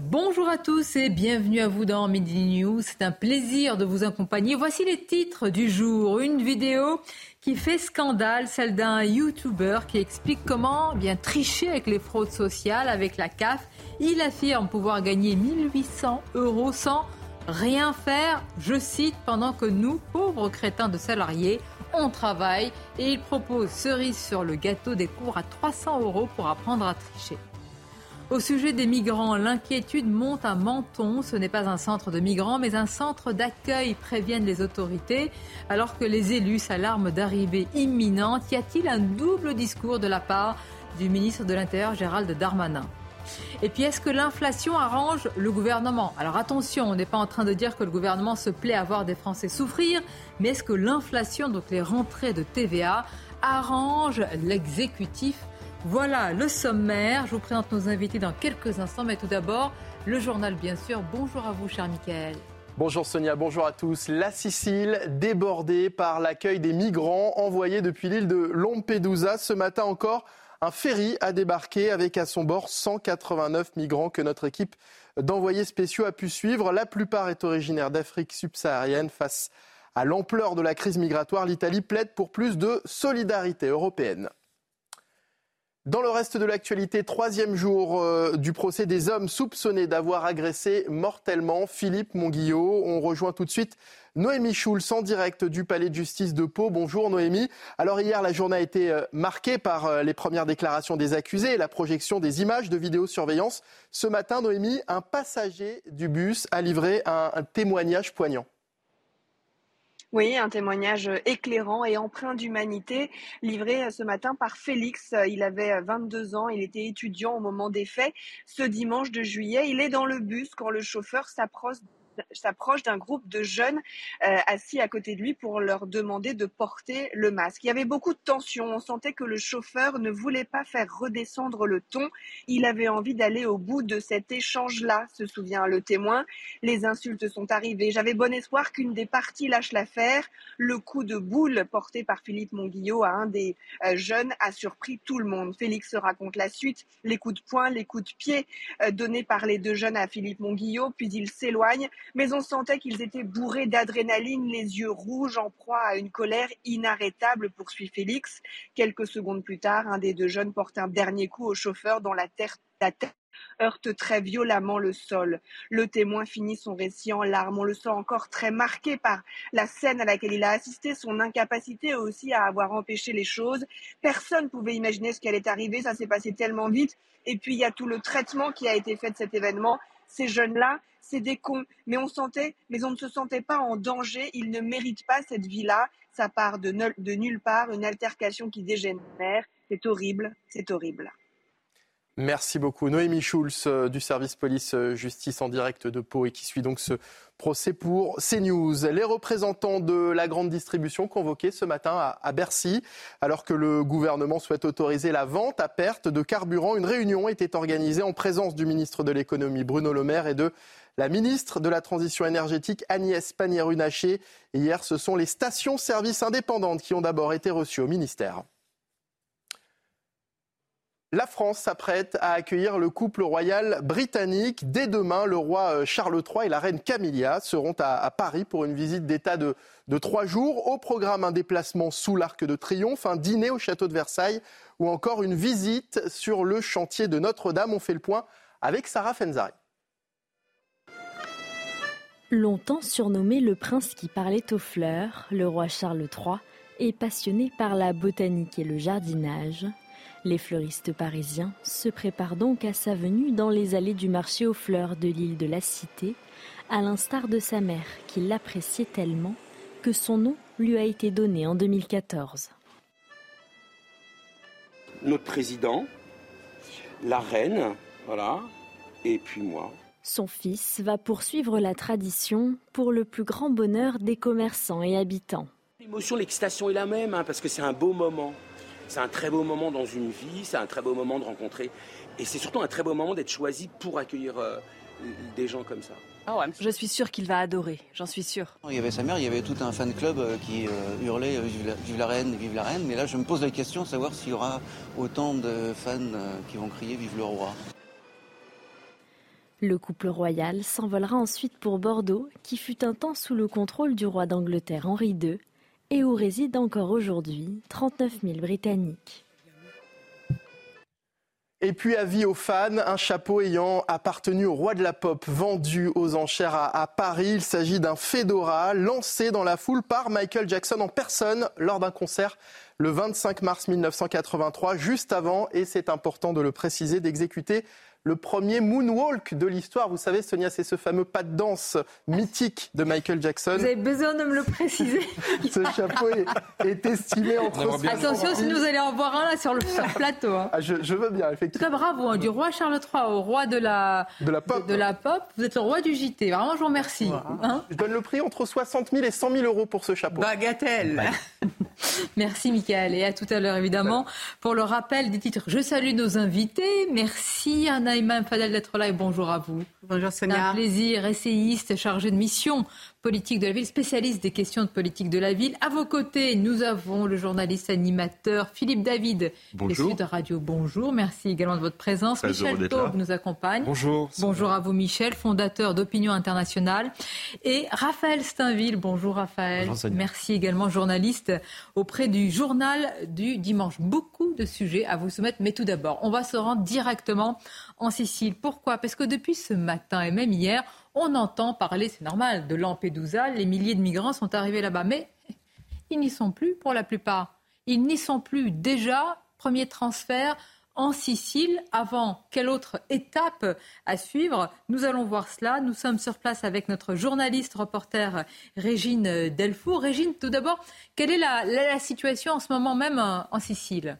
Bonjour à tous et bienvenue à vous dans Midi News. C'est un plaisir de vous accompagner. Voici les titres du jour. Une vidéo qui fait scandale, celle d'un YouTuber qui explique comment bien tricher avec les fraudes sociales, avec la CAF. Il affirme pouvoir gagner 1800 euros sans rien faire, je cite, pendant que nous, pauvres crétins de salariés, on travaille et il propose cerise sur le gâteau des cours à 300 euros pour apprendre à tricher. Au sujet des migrants, l'inquiétude monte à Menton. Ce n'est pas un centre de migrants, mais un centre d'accueil, préviennent les autorités. Alors que les élus s'alarment d'arrivée imminente, y a-t-il un double discours de la part du ministre de l'Intérieur, Gérald Darmanin? Et puis, est-ce que l'inflation arrange le gouvernement? Alors attention, on n'est pas en train de dire que le gouvernement se plaît à voir des Français souffrir, mais est-ce que l'inflation, donc les rentrées de TVA, arrange l'exécutif voilà le sommaire. Je vous présente nos invités dans quelques instants, mais tout d'abord, le journal, bien sûr. Bonjour à vous, cher Michael. Bonjour Sonia, bonjour à tous. La Sicile débordée par l'accueil des migrants envoyés depuis l'île de Lampedusa. Ce matin encore, un ferry a débarqué avec à son bord 189 migrants que notre équipe d'envoyés spéciaux a pu suivre. La plupart est originaire d'Afrique subsaharienne. Face à l'ampleur de la crise migratoire, l'Italie plaide pour plus de solidarité européenne. Dans le reste de l'actualité, troisième jour euh, du procès des hommes soupçonnés d'avoir agressé mortellement Philippe Monguillot. On rejoint tout de suite Noémie Schulz en direct du palais de justice de Pau. Bonjour Noémie. Alors hier, la journée a été euh, marquée par euh, les premières déclarations des accusés et la projection des images de vidéosurveillance. Ce matin, Noémie, un passager du bus a livré un témoignage poignant. Oui, un témoignage éclairant et empreint d'humanité livré ce matin par Félix. Il avait 22 ans, il était étudiant au moment des faits. Ce dimanche de juillet, il est dans le bus quand le chauffeur s'approche s'approche d'un groupe de jeunes euh, assis à côté de lui pour leur demander de porter le masque. Il y avait beaucoup de tension. On sentait que le chauffeur ne voulait pas faire redescendre le ton. Il avait envie d'aller au bout de cet échange-là, se souvient le témoin. Les insultes sont arrivées. J'avais bon espoir qu'une des parties lâche l'affaire. Le coup de boule porté par Philippe Monguillot à un des euh, jeunes a surpris tout le monde. Félix raconte la suite, les coups de poing, les coups de pied euh, donnés par les deux jeunes à Philippe Monguillot, puis il s'éloigne mais on sentait qu'ils étaient bourrés d'adrénaline, les yeux rouges en proie à une colère inarrêtable, poursuit Félix. Quelques secondes plus tard, un des deux jeunes porte un dernier coup au chauffeur dont la, tête heurte très violemment le sol. Le témoin finit son récit en larmes. On le sent encore très marqué par la scène à laquelle il a assisté, son incapacité aussi à avoir empêché les choses. Personne ne pouvait imaginer ce qui allait arriver, ça s'est passé tellement vite. Et puis il y a tout le traitement qui a été fait de cet événement. Ces jeunes-là, c'est des cons. Mais on sentait, mais on ne se sentait pas en danger. Ils ne méritent pas cette vie-là. Ça part de, de nulle part, une altercation qui dégénère. C'est horrible, c'est horrible. Merci beaucoup. Noémie Schulz euh, du service police-justice euh, en direct de Pau et qui suit donc ce procès pour CNews. Les représentants de la grande distribution convoqués ce matin à Bercy, alors que le gouvernement souhaite autoriser la vente à perte de carburant, une réunion était organisée en présence du ministre de l'économie Bruno Le Maire et de la ministre de la Transition énergétique Agnès Pannier-Runacher. Hier, ce sont les stations-service indépendantes qui ont d'abord été reçues au ministère. La France s'apprête à accueillir le couple royal britannique. Dès demain, le roi euh, Charles III et la reine Camilla seront à, Paris pour une visite d'État de, de, trois jours. Au programme, un déplacement sous l'Arc de Triomphe, un dîner au château de Versailles ou encore une visite sur le chantier de Notre-Dame. On fait le point avec Sarah Fenzari. Longtemps surnommé le prince qui parlait aux fleurs, le roi Charles III est passionné par la botanique et le jardinage. Les fleuristes parisiens se préparent donc à sa venue dans les allées du marché aux fleurs de l'île de la Cité, à l'instar de sa mère qui l'appréciait tellement que son nom lui a été donné en 2014. Notre président la reine, voilà, et puis moi. Son fils va poursuivre la tradition pour le plus grand bonheur des commerçants et habitants. L'émotion, l'excitation est la même, hein, parce que c'est un beau moment. C'est un très beau moment dans une vie, c'est un très beau moment de rencontrer. Et c'est surtout un très beau moment d'être choisi pour accueillir euh, des gens comme ça. Ah je suis sûre qu'il va adorer, j'en suis sûre. Il y avait sa mère, il y avait tout un fan club euh, qui euh, hurlait vive la, reine, vive la reine. Mais là, je me pose la question de savoir s'il y aura autant de fans qui vont crier vive le roi. Le couple royal s'envolera ensuite pour Bordeaux, qui fut un temps sous le contrôle du roi d'Angleterre Henri II, et où résident encore aujourd'hui 39 000 Britanniques. Et puis avis aux fans, un chapeau ayant appartenu au roi de la pop vendu aux enchères à, Paris. Il s'agit d'un Fedora lancé dans la foule par Michael Jackson en personne lors d'un concert le 25 mars 1983, juste avant, et c'est important de le préciser, d'exécuter le premier moonwalk de l'histoire. Vous savez, Sonia, c'est ce fameux pas de danse mythique de Michael Jackson. Vous avez besoin de me le préciser. ce chapeau est, estimé entre... Attention, si nous allons en voir un là sur le, plateau. Hein. Ah, je, veux bien, effectivement. Très bravo, hein, du roi Charles III au roi de la, de la, pop. De, la pop. Vous êtes le roi du JT. Vraiment, je vous remercie. Hein. je donne le prix entre 60 000 et 100 000 euros pour ce chapeau. Bagatelle. Merci, Michael. Et à tout à l'heure, évidemment, pour le rappel des titres. Je salue nos invités. Merci, Anna Naïma Fadel d'être là et bonjour à vous. Bonjour Sonia. Un plaisir, essayiste, chargé de mission politique de la ville, spécialiste des questions de politique de la ville. À vos côtés, nous avons le journaliste animateur Philippe David, bonjour. de Radio. Bonjour, merci également de votre présence. Michel Taube nous accompagne. Bonjour. Bonjour à vous Michel, fondateur d'Opinion Internationale. Et Raphaël Steinville, bonjour Raphaël. merci également, journaliste auprès du journal du dimanche. Beaucoup de sujets à vous soumettre, mais tout d'abord, on va se rendre directement en Sicile. Pourquoi? Parce que depuis ce matin et même hier, on entend parler, c'est normal, de Lampedusa. Les milliers de migrants sont arrivés là-bas, mais ils n'y sont plus pour la plupart. Ils n'y sont plus déjà. Premier transfert en Sicile. Avant, quelle autre étape à suivre? Nous allons voir cela. Nous sommes sur place avec notre journaliste reporter Régine Delfour. Régine, tout d'abord, quelle est la, situation en ce moment même en Sicile?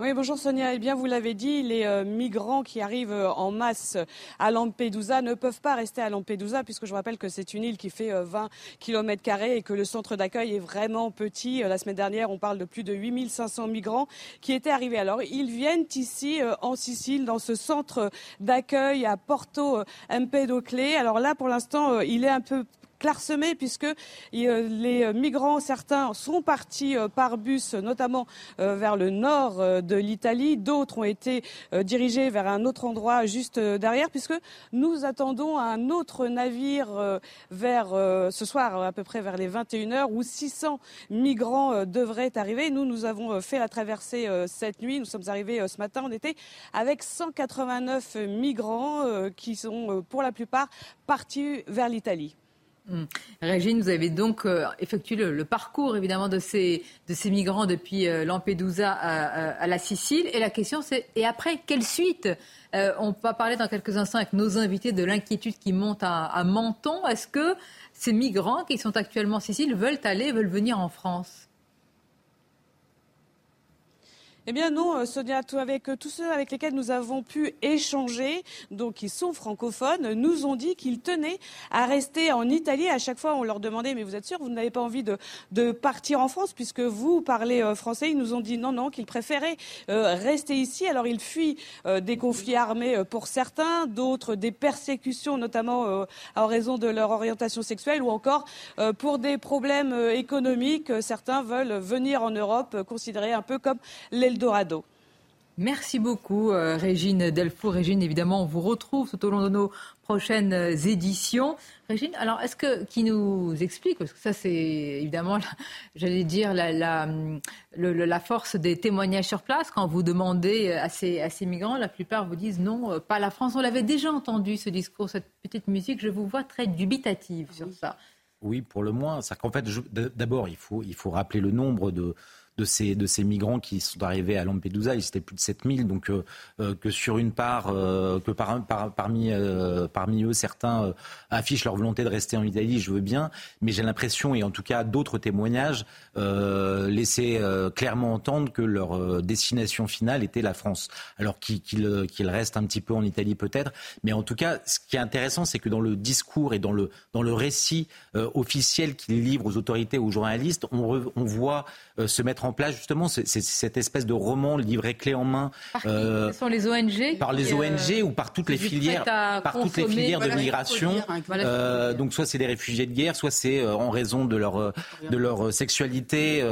Oui, bonjour Sonia. Eh bien, vous l'avez dit, les euh, migrants qui arrivent euh, en masse à Lampedusa ne peuvent pas rester à Lampedusa, puisque je rappelle que c'est une île qui fait 20 euh, km et que le centre d'accueil est vraiment petit. La semaine dernière, on parle de plus de 8500 migrants qui étaient arrivés. Alors, ils viennent ici en Sicile, dans ce centre d'accueil à Porto Empedocle. Alors là, pour l'instant, il est un peu clairsemé puisque euh, les migrants, certains sont partis euh, par bus, notamment euh, vers le nord de l'Italie. D'autres ont été dirigés vers un autre endroit juste derrière puisque nous attendons un autre navire vers ce soir à peu près vers les 21h où 600 migrants devraient arriver. Nous, nous avons fait la traversée cette nuit. Nous sommes arrivés ce matin. On était avec 189 migrants qui sont pour la plupart partis vers l'Italie. Mmh. Régine, vous avez donc euh, effectué le, parcours évidemment de ces, migrants depuis euh, Lampedusa à, la Sicile. Et la question c'est, et après, quelle suite? Euh, On va parler dans quelques instants avec nos invités de l'inquiétude qui monte à, à Menton. Est-ce que ces migrants qui sont actuellement en Sicile veulent aller, veulent venir en France? Eh bien non, euh, Sonia, tout avec euh, tous ceux avec lesquels nous avons pu échanger, donc qui sont francophones, nous ont dit qu'ils tenaient à rester en Italie. À chaque fois, on leur demandait, mais vous êtes sûr, vous n'avez pas envie de, de partir en France puisque vous parlez euh, français. Ils nous ont dit non, non, qu'ils préféraient rester ici. Alors ils fuient des conflits armés pour certains, d'autres des persécutions, notamment en raison de leur orientation sexuelle ou encore pour des problèmes économiques. Certains veulent venir en Europe, considérés un peu comme les Dorado. Merci beaucoup, euh, Régine Delfour. Régine, évidemment, on vous retrouve tout au long de nos prochaines euh, éditions. Régine, alors, est-ce que, qui nous explique, parce que ça, c'est évidemment, j'allais dire, la, la, force des témoignages sur place, quand vous demandez à ces, à ces migrants, la plupart vous disent non, euh, pas la France. On l'avait déjà entendu, ce discours, cette petite musique. Je vous vois très dubitative sur ça. Oui, pour le moins. qu'en fait, d'abord, il faut, il faut rappeler le nombre de de ces, de ces migrants qui sont arrivés à Lampedusa. Ils étaient plus de 7000, donc que sur une part, que par, parmi, parmi eux, certains affichent leur volonté de rester en Italie, je veux bien, mais j'ai l'impression, et en tout cas d'autres témoignages, laissaient clairement entendre que leur destination finale était la France. Alors qu'ils restent un petit peu en Italie peut-être, mais en tout cas, ce qui est intéressant, c'est que dans le discours et dans le, dans le récit officiel qu'il livre aux autorités, aux journalistes, on, on voit euh, se mettre en place justement cette espèce de roman livré clé en main. Par euh, Ce sont les ONG Par les ONG euh, ou par toutes les filières, par toutes les filières de migration. donc soit c'est des réfugiés de guerre, soit c'est en raison de leur de leur sexualité.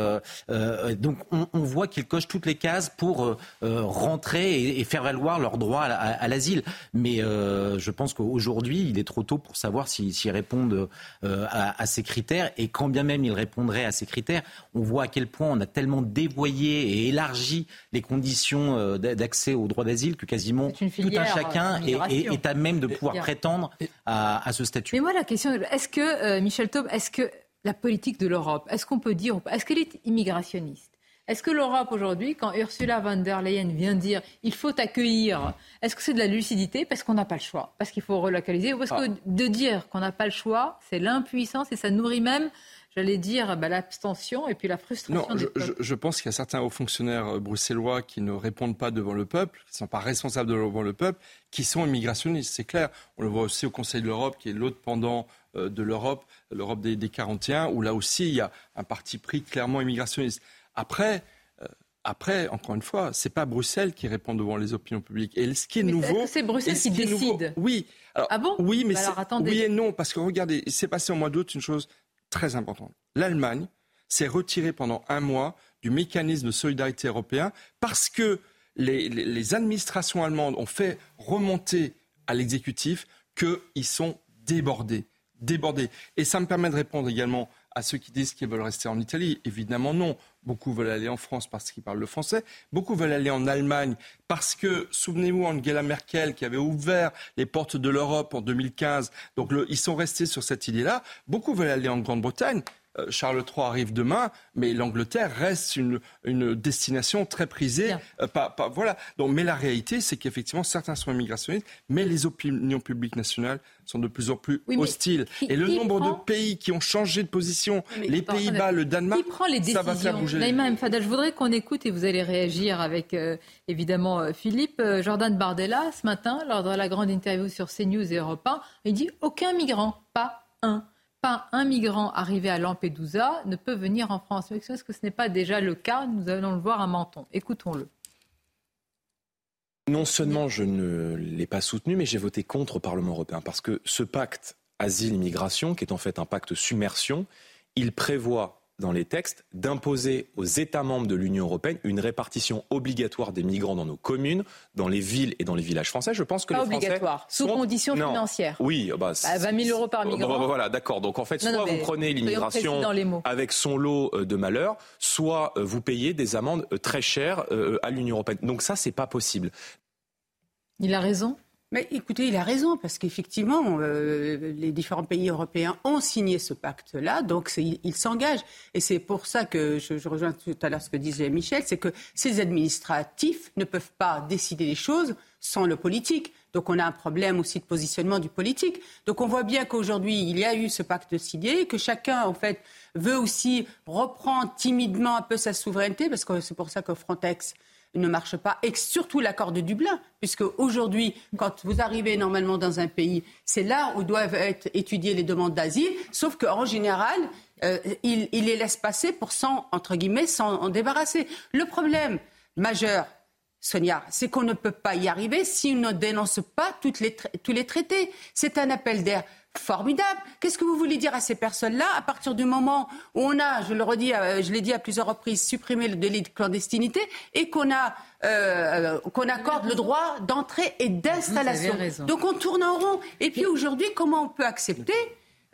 donc on, voit qu'ils cochent toutes les cases pour rentrer et, faire valoir leur droit à, l'asile. Mais je pense qu'aujourd'hui, il est trop tôt pour savoir s'ils répondent à, à, ces critères. Et quand bien même ils répondraient à ces critères, on voit à quel point on a tellement dévoyé et élargi les conditions euh, d'accès au droit d'asile que quasiment tout un chacun est, à même de pouvoir prétendre à, ce statut. Mais moi, la question, est-ce que, euh, Michel Taube, est-ce que la politique de l'Europe, est-ce qu'on peut dire, est-ce qu'elle est immigrationniste? Est-ce que l'Europe aujourd'hui, quand Ursula von der Leyen vient dire il faut accueillir, est-ce que c'est de la lucidité parce qu'on n'a pas le choix, parce qu'il faut relocaliser, ou parce que ah. de dire qu'on n'a pas le choix, c'est l'impuissance et ça nourrit même j'allais dire, bah, l'abstention et puis la frustration. Non, je, pense qu'il y a certains hauts fonctionnaires euh, bruxellois qui ne répondent pas devant le peuple, qui ne sont pas responsables devant le peuple, qui sont immigrationnistes, c'est clair. On le voit aussi au Conseil de l'Europe, qui est l'autre pendant euh, de l'Europe, l'Europe des, des 41, où là aussi il y a un parti pris clairement immigrationniste. Après, euh, après, encore une fois, c'est pas Bruxelles qui répond devant les opinions publiques. Et ce qui est nouveau, c'est Bruxelles qui décide? oui. ah bon? Oui, mais bah oui et non, parce que regardez, il s'est passé au mois d'août une chose très importante. L'Allemagne s'est retirée pendant un mois du mécanisme de solidarité européen parce que les, administrations allemandes ont fait remonter à l'exécutif qu'ils sont débordés. Débordés. Et ça me permet de répondre également à ceux qui disent qu'ils veulent rester en Italie. Évidemment, non. Beaucoup veulent aller en France parce qu'ils parlent le français. Beaucoup veulent aller en Allemagne parce que, souvenez-vous, Angela Merkel qui avait ouvert les portes de l'Europe en 2015. Donc, ils sont restés sur cette idée-là. Beaucoup veulent aller en Grande-Bretagne Charles III arrive demain, mais l'Angleterre reste une, destination très prisée. Euh, voilà. Donc, mais la réalité, c'est qu'effectivement, certains sont immigrationnistes, mais les opinions publiques nationales sont de plus en plus hostiles. Et le nombre de pays qui ont changé de position, les Pays-Bas, le Danemark, ça va faire bouger. je voudrais qu'on écoute et vous allez réagir avec euh, évidemment Philippe. Jordan Bardella, ce matin, lors de la grande interview sur CNews et Europe 1, il dit aucun migrant, pas un pas un migrant arrivé à Lampedusa ne peut venir en France. Est-ce que ce n'est pas déjà le cas Nous allons le voir à Menton. Écoutons-le. Non seulement je ne l'ai pas soutenu, mais j'ai voté contre au Parlement européen parce que ce pacte asile-immigration, qui est en fait un pacte submersion, il prévoit dans les textes d'imposer aux États membres de l'Union européenne une répartition obligatoire des migrants dans nos communes, dans les villes et dans les villages français. Je pense que Pas les Français obligatoire, sous conditions financières. Oui, bah, 20 bah, 000 euros par migrant. Bah, voilà, d'accord. Donc en fait, soit vous prenez l'immigration avec son lot euh, de malheurs, soit euh, vous payez des amendes euh, très chères à l'Union européenne. Donc ça, c'est pas possible. Il a raison. Mais écoutez, il a raison, parce qu'effectivement, euh, les différents pays européens ont signé ce pacte-là, donc ils s'engagent. Et c'est pour ça que je, rejoins tout à l'heure ce que disait Michel, c'est que ces administratifs ne peuvent pas décider les choses sans le politique. Donc on a un problème aussi de positionnement du politique. Donc on voit bien qu'aujourd'hui, il y a eu ce pacte signé, que chacun, en fait, veut aussi reprendre timidement un peu sa souveraineté, parce que c'est pour ça que Frontex ne marche pas, et surtout l'accord de Dublin, puisque aujourd'hui, quand vous arrivez normalement dans un pays, c'est là où doivent être étudiées les demandes d'asile, sauf qu'en général, euh, il, les laisse passer pour s'en, entre guillemets, s'en en débarrasser. Le problème majeur, Sonia, c'est qu'on ne peut pas y arriver si on ne dénonce pas toutes les tous les traités. C'est un appel d'air formidable. Qu'est-ce que vous voulez dire à ces personnes-là à partir du moment où on a, je le redis, euh, je l'ai dit à plusieurs reprises, supprimé le délit de clandestinité et qu'on a euh, qu'on accorde le droit d'entrée et d'installation. Donc on tourne en rond. Et puis aujourd'hui, comment on peut accepter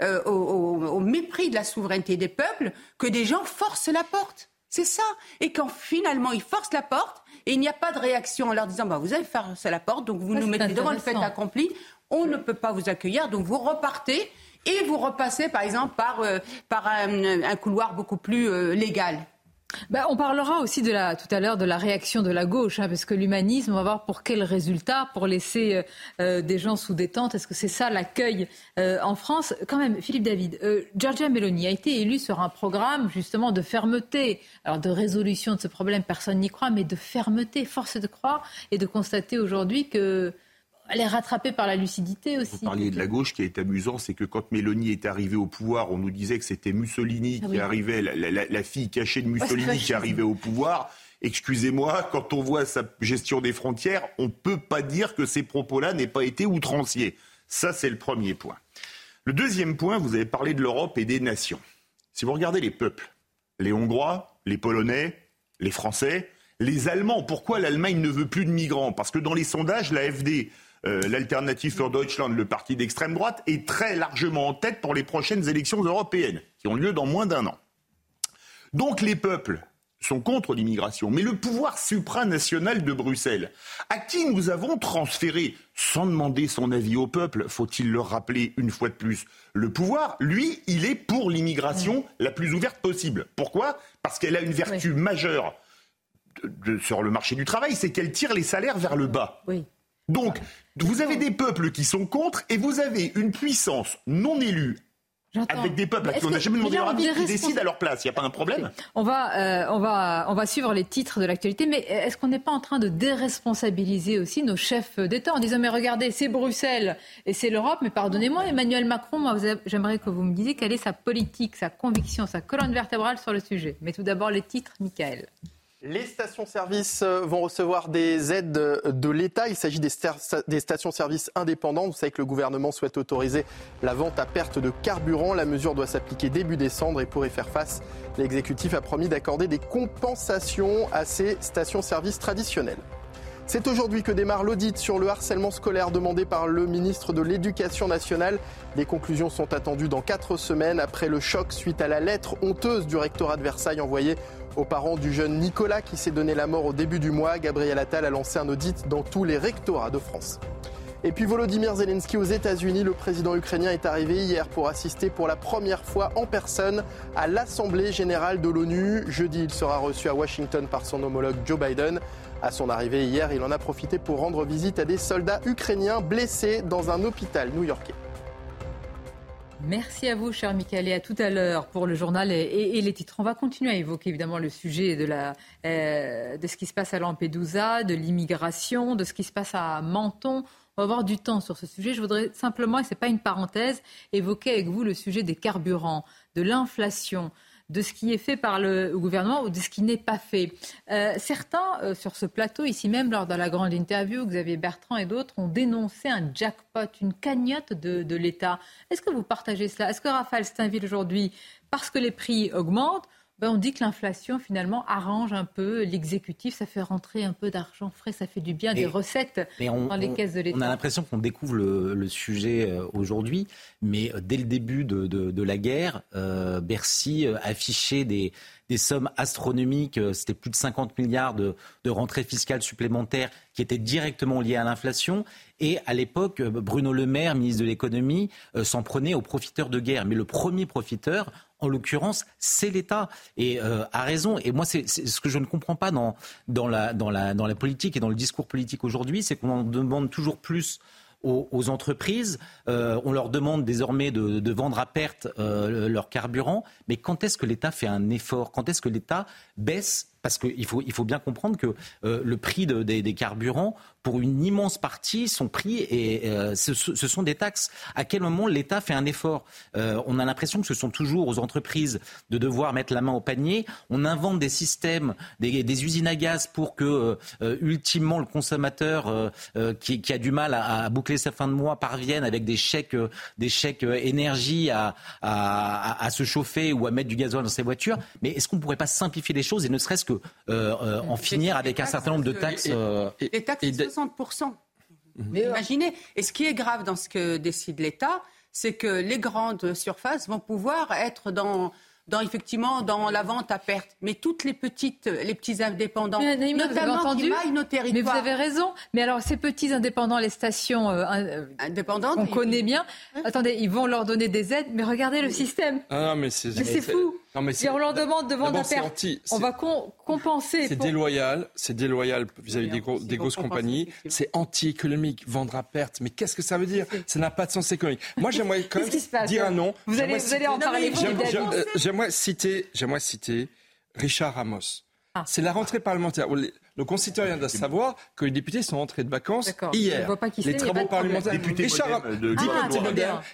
euh, au, mépris de la souveraineté des peuples que des gens forcent la porte? C'est ça. Et quand finalement ils forcent la porte, et il n'y a pas de réaction en leur disant bah, vous allez faire la porte, donc vous nous mettez devant le fait accompli on ne peut pas vous accueillir, donc vous repartez et vous repassez par exemple par, euh, par un, couloir beaucoup plus euh, légal. Bah, on parlera aussi tout à l'heure de la réaction de la gauche, hein, parce que l'humanisme, on va voir pour quel résultat, pour laisser euh, euh, des gens sous détente. Est-ce que c'est ça l'accueil euh, en France? Quand même, Philippe David, Giorgia Meloni a été élue sur un programme justement de fermeté, alors de résolution de ce problème, personne n'y croit, mais de fermeté. Force de croire et de constater aujourd'hui que elle est rattrapée par la lucidité aussi. Vous parliez de la gauche, qui est amusant, c'est que quand Mélanie est arrivée au pouvoir, on nous disait que c'était Mussolini ah qui arrivait, la, fille cachée de Mussolini qui arrivait au pouvoir. Excusez-moi, quand on voit sa gestion des frontières, on ne peut pas dire que ces propos-là n'aient pas été outranciers. Ça, c'est le premier point. Le deuxième point, vous avez parlé de l'Europe et des nations. Si vous regardez les peuples, les Hongrois, les Polonais, les Français, les Allemands, pourquoi l'Allemagne ne veut plus de migrants? Parce que dans les sondages, l'AFD euh, l'Alternative für Deutschland, le parti d'extrême droite, est très largement en tête pour les prochaines élections européennes, qui ont lieu dans moins d'un an. Donc les peuples sont contre l'immigration, mais le pouvoir supranational de Bruxelles, à qui nous avons transféré, sans demander son avis au peuple, faut-il le rappeler une fois de plus, le pouvoir, lui, il est pour l'immigration la plus ouverte possible. Pourquoi? Parce qu'elle a une vertu majeure sur le marché du travail, c'est qu'elle tire les salaires vers le bas. Oui. Donc, vous avez des peuples qui sont contre et vous avez une puissance non élue avec des peuples à qui on n'a jamais demandé leur avis qui décident à leur place. Il n'y a pas un problème on va, euh, on, va, on va suivre les titres de l'actualité, mais est-ce qu'on n'est pas en train de déresponsabiliser aussi nos chefs d'État en disant mais regardez, c'est Bruxelles et c'est l'Europe, mais pardonnez-moi, Emmanuel Macron, moi j'aimerais que vous me disiez quelle est sa politique, sa conviction, sa colonne vertébrale sur le sujet. Mais tout d'abord les titres, Michael. Les stations-service euh, vont recevoir des aides de l'État. Il s'agit des, stations-service indépendants. Vous savez que le gouvernement souhaite autoriser la vente à perte de carburant. La mesure doit s'appliquer début décembre et pour y faire face, l'exécutif a promis d'accorder des compensations à ces stations-service traditionnelles. C'est aujourd'hui que démarre l'audit sur le harcèlement scolaire demandé par le ministre de l'Éducation nationale. Les conclusions sont attendues dans quatre semaines après le choc suite à la lettre honteuse du rectorat de Versailles envoyée aux parents du jeune Nicolas qui s'est donné la mort au début du mois, Gabriel Attal a lancé un audit dans tous les rectorats de France. Et puis Volodymyr Zelensky aux États-Unis, le président ukrainien est arrivé hier pour assister pour la première fois en personne à l'Assemblée générale de l'ONU. Jeudi, il sera reçu à Washington par son homologue Joe Biden. À son arrivée hier, il en a profité pour rendre visite à des soldats ukrainiens blessés dans un hôpital new-yorkais. Merci à vous, cher Michael, et à tout à l'heure pour le journal et, les titres. On va continuer à évoquer évidemment le sujet de, la, euh, de ce qui se passe à Lampedusa, de l'immigration, de ce qui se passe à Menton. On va avoir du temps sur ce sujet. Je voudrais simplement, et ce n'est pas une parenthèse, évoquer avec vous le sujet des carburants, de l'inflation, de ce qui est fait par le gouvernement ou de ce qui n'est pas fait. Euh, certains, euh, sur ce plateau, ici même, lors de la grande interview, Xavier Bertrand et d'autres ont dénoncé un jackpot, une cagnotte de, de l'État. Est-ce que vous partagez cela? Est-ce que Raphaël Steinville, aujourd'hui, parce que les prix augmentent, ben, on dit que l'inflation, finalement, arrange un peu l'exécutif. Ça fait rentrer un peu d'argent frais, ça fait du bien, des recettes dans les caisses de l'État. On a l'impression qu'on découvre le, sujet euh, aujourd'hui, mais euh, dès le début de, la guerre, euh, Bercy affichait des, sommes astronomiques. C'était plus de 50 milliards de, de rentrées fiscales supplémentaires qui étaient directement liées à l'inflation. Et à l'époque, Bruno Le Maire, ministre de l'économie, s'en prenait aux profiteurs de guerre. Mais le premier profiteur, en l'occurrence, c'est l'État. Et euh, a raison. Et moi, c'est ce que je ne comprends pas dans, la politique et dans le discours politique aujourd'hui, c'est qu'on en demande toujours plus aux, entreprises. Euh, on leur demande désormais de, vendre à perte euh, leur carburant. Mais quand est-ce que l'État fait un effort? Quand est-ce que l'État baisse parce qu'il faut, il faut bien comprendre que le prix des, carburants pour une immense partie, son prix et euh, ce, sont des taxes. À quel moment l'État fait un effort? Euh, On a l'impression que ce sont toujours aux entreprises de devoir mettre la main au panier. On invente des systèmes, des, usines à gaz pour que, euh, ultimement, le consommateur qui, a du mal à, boucler sa fin de mois parvienne avec des chèques, des chèques énergie à, à, se chauffer ou à mettre du gasoil dans ses voitures. Mais est-ce qu'on ne pourrait pas simplifier les choses et ne serait-ce que en finir avec un certain nombre de taxes Les taxes 60%. Mais imaginez. Et ce qui est grave dans ce que décide l'État, c'est que les grandes surfaces vont pouvoir être dans dans effectivement dans la vente à perte. Mais toutes les petites, les petits indépendants, notamment entendu, qui nos territoires. Mais vous avez raison. Mais alors ces petits indépendants, les stations euh, euh indépendantes, on connaît bien. Attendez, ils vont leur donner des aides, mais regardez le système. Ah mais c'est fou. Non, mais si on leur demande de vendre à perte, on va compenser. C'est déloyal, c'est déloyal vis-à-vis des, des grosses compagnies. C'est anti-économique, vendre à perte. Mais qu'est-ce que ça veut dire? Ça n'a pas de sens économique. Moi, j'aimerais quand même dire un nom. Vous allez, vous allez en parler. J'aimerais citer, j'aimerais citer Richard Ramos. Ah. C'est la rentrée parlementaire. Nos concitoyens doivent savoir que les députés sont rentrés de vacances hier. les travaux parlementaires. Député Richard, de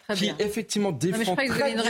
ah, qui effectivement défend très bien.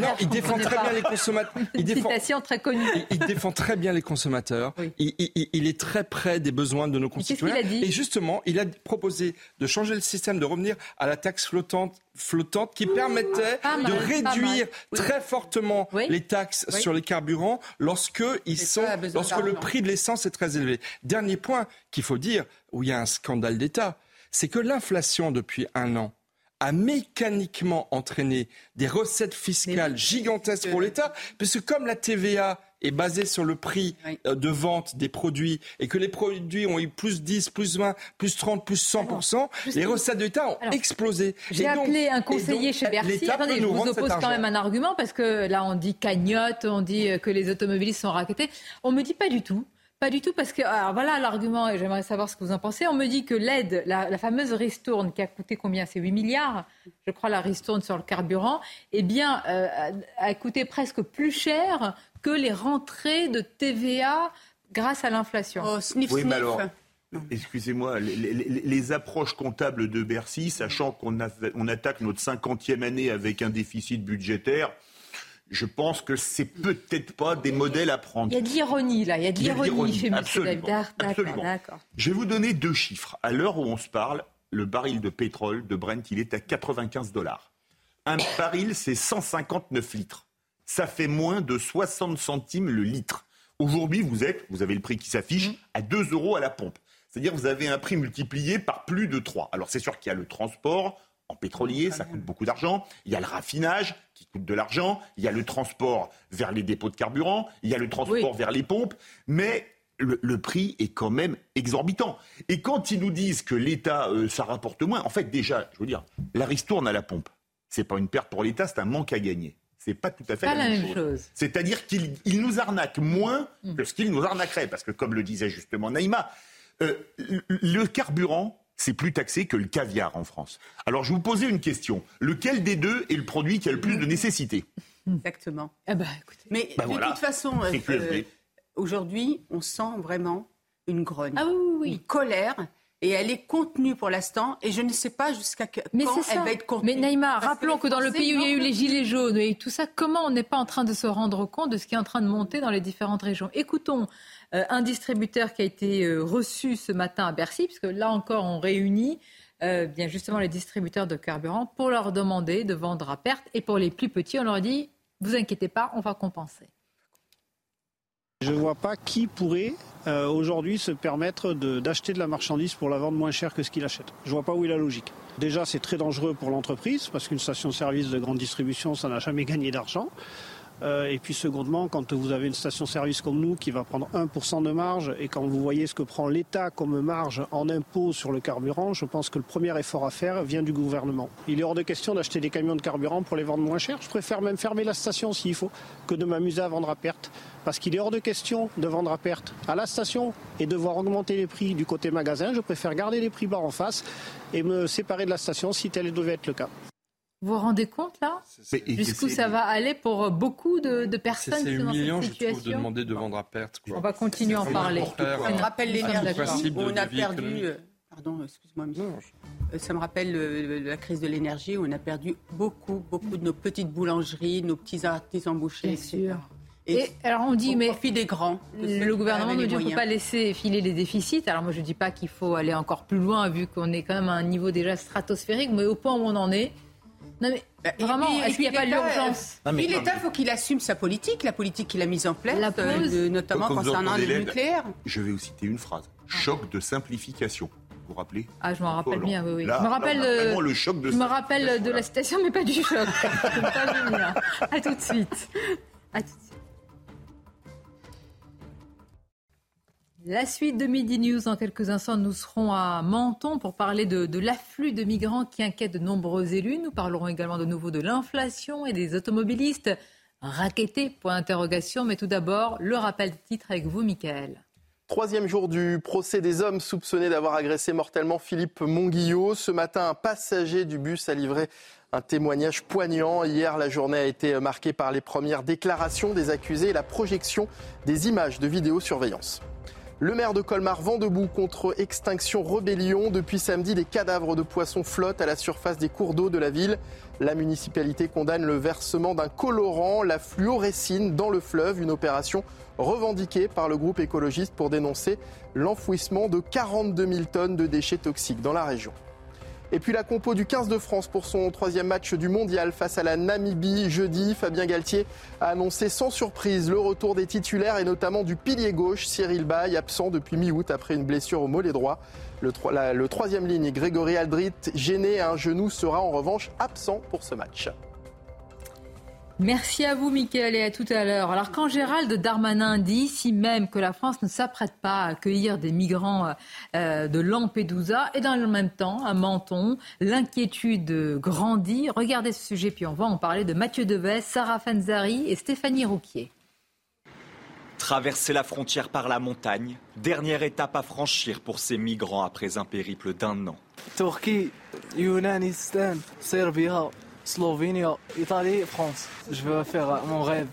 Non, il défend très bien les consommateurs. Il défend, très connue. Il, défend très bien les consommateurs. Il, il, est très près des besoins de nos concitoyens. Et justement, il a proposé de changer le système, de revenir à la taxe flottante flottante qui permettait de réduire très fortement les taxes sur les carburants lorsque ils sont, lorsque le prix de l'essence est très élevé. Dernier point qu'il faut dire, où il y a un scandale d'État, c'est que l'inflation depuis un an a mécaniquement entraîné des recettes fiscales gigantesques pour l'État, puisque comme la TVA est basée sur le prix euh, de vente des produits et que les produits ont eu plus 10, plus 20, plus 30, plus 100%, les recettes de l'État ont explosé. J'ai appelé un conseiller chez Bercy. Attendez, je vous oppose quand même un argument parce que là, on dit cagnotte, on dit euh, que les automobilistes sont raquettés. On me dit pas du tout. Pas du tout, parce que alors voilà l'argument, et j'aimerais savoir ce que vous en pensez. On me dit que l'aide, la, fameuse ristourne, qui a coûté combien? C'est 8 milliards, je crois, la ristourne sur le carburant, eh bien, euh, a coûté presque plus cher que les rentrées de TVA grâce à l'inflation. Oh, sniff, oui, mais alors, excusez-moi, les, approches comptables de Bercy, sachant qu'on on attaque notre cinquantième année avec un déficit budgétaire, je pense que c'est peut-être pas des modèles à prendre. Il y a de l'ironie là, il y a de l'ironie chez M. David. Je vais vous donner deux chiffres. À l'heure où on se parle, le baril de pétrole de Brent, il est à 95 dollars. Un baril, c'est 159 litres ça fait moins de 60 centimes le litre. Aujourd'hui, vous êtes, vous avez le prix qui s'affiche, à 2 euros à la pompe. C'est-à-dire que vous avez un prix multiplié par plus de 3. Alors c'est sûr qu'il y a le transport en pétrolier, ça coûte beaucoup d'argent. Il y a le raffinage qui coûte de l'argent. Il y a le transport vers les dépôts de carburant. Il y a le transport vers les pompes. Mais le, prix est quand même exorbitant. Et quand ils nous disent que l'État, euh, ça rapporte moins, en fait déjà, je veux dire, la ristourne à la pompe, c'est pas une perte pour l'État, c'est un manque à gagner. C'est pas tout à fait la, même, chose. C'est-à-dire qu'il nous arnaque moins mm. que ce qu'il nous arnaquerait. Parce que, comme le disait justement Naïma, euh, le carburant, c'est plus taxé que le caviar en France. Alors, je vous posais une question. Lequel des deux est le produit qui a le plus de nécessité Exactement. Eh ben, Mais bah, de toute façon, euh, aujourd'hui, on sent vraiment une grogne, ah, oui, une colère et elle est contenue pour l'instant. Et je ne sais pas jusqu'à quand elle va être contenue. Mais Naïma, rappelons que dans le pays où il y a eu les gilets jaunes et tout ça, comment on n'est pas en train de se rendre compte de ce qui est en train de monter dans les différentes régions? Écoutons euh, un distributeur qui a été euh, reçu ce matin à Bercy, puisque là encore on réunit euh, bien justement les distributeurs de carburant pour leur demander de vendre à perte. Et pour les plus petits on leur dit vous inquiétez pas, on va compenser. Je ne vois pas qui pourrait euh, aujourd'hui se permettre d'acheter de, la marchandise pour la vendre moins cher que ce qu'il achète. Je ne vois pas où est la logique. Déjà, c'est très dangereux pour l'entreprise parce qu'une station-service de grande distribution, ça n'a jamais gagné d'argent. Euh, et puis secondement, quand vous avez une station-service comme nous qui va prendre 1% de marge et quand vous voyez ce que prend l'État comme marge en impôt sur le carburant, je pense que le premier effort à faire vient du gouvernement. Il est hors de question d'acheter des camions de carburant pour les vendre moins cher. Je préfère même fermer la station s'il faut que de m'amuser à vendre à perte. Parce qu'il est hors de question de vendre à perte à la station et de voir augmenter les prix du côté magasin. Je préfère garder les prix bas en face et me séparer de la station si tel devait être le cas. Vous vous rendez compte là Jusqu'où ça va aller pour beaucoup de, personnes qui sont dans cette situation je de demander de vendre à perte. On va continuer à en parler. Ça me rappelle l'énergie. On a perdu. Euh, pardon, excuse-moi, euh, Ça me rappelle la crise de l'énergie où on a perdu beaucoup, beaucoup de nos petites boulangeries, nos petits artisans bouchers. Bien sûr. Et, alors on dit, mais des grands. Le gouvernement ne peut pas laisser filer les déficits. Alors moi je ne dis pas qu'il faut aller encore plus loin vu qu'on est quand même à un niveau déjà stratosphérique, mais au point où on en est, non mais bah, vraiment, est-ce qu'il n'y a pas d'urgence L'État, faut qu'il assume sa politique, la politique qu'il a mise en place, euh, notamment concernant le nucléaire. Je vais vous citer une phrase. Choc de simplification. Vous vous rappelez Ah, je m'en rappelle bien, oui, oui. je me rappelle, le choc de je me rappelle de la citation, mais pas du choc. pas venir. À tout de suite. À tout de suite. La suite de Midi News, en quelques instants, nous serons à Menton pour parler de, l'afflux de migrants qui inquiète de nombreux élus. Nous parlerons également de nouveau de l'inflation et des automobilistes rackettés Point d'interrogation. Mais tout d'abord, le rappel de titre avec vous, Michael. Troisième jour du procès des hommes soupçonnés d'avoir agressé mortellement Philippe Monguillot. Ce matin, un passager du bus a livré un témoignage poignant. Hier, la journée a été marquée par les premières déclarations des accusés et la projection des images de vidéosurveillance. Le maire de Colmar vend debout contre Extinction Rebellion. Depuis samedi, des cadavres de poissons flottent à la surface des cours d'eau de la ville. La municipalité condamne le versement d'un colorant, la fluorescine, dans le fleuve, une opération revendiquée par le groupe écologiste pour dénoncer l'enfouissement de 42 000 tonnes de déchets toxiques dans la région. Et puis la compo du 15 de France pour son troisième match du mondial face à la Namibie jeudi. Fabien Galtier a annoncé sans surprise le retour des titulaires et notamment du pilier gauche Cyril Bay, absent depuis mi-août après une blessure au mollet droit. Le, le troisième ligne, Grégory Aldrit, gêné à un genou, sera en revanche absent pour ce match. Merci à vous, Mickaël, et à tout à l'heure. Alors, quand Gérald Darmanin dit, si même que la France ne s'apprête pas à accueillir des migrants euh, de Lampedusa, et dans le même temps, à Menton, l'inquiétude grandit. Regardez ce sujet, puis on va en parler de Mathieu Deves, Sarah Fanzari et Stéphanie Rouquier. Traverser la frontière par la montagne, dernière étape à franchir pour ces migrants après un périple d'un an. Turquie, Yunanistan, Serbie, Slovénie, Italie, France. Je veux faire mon rêve,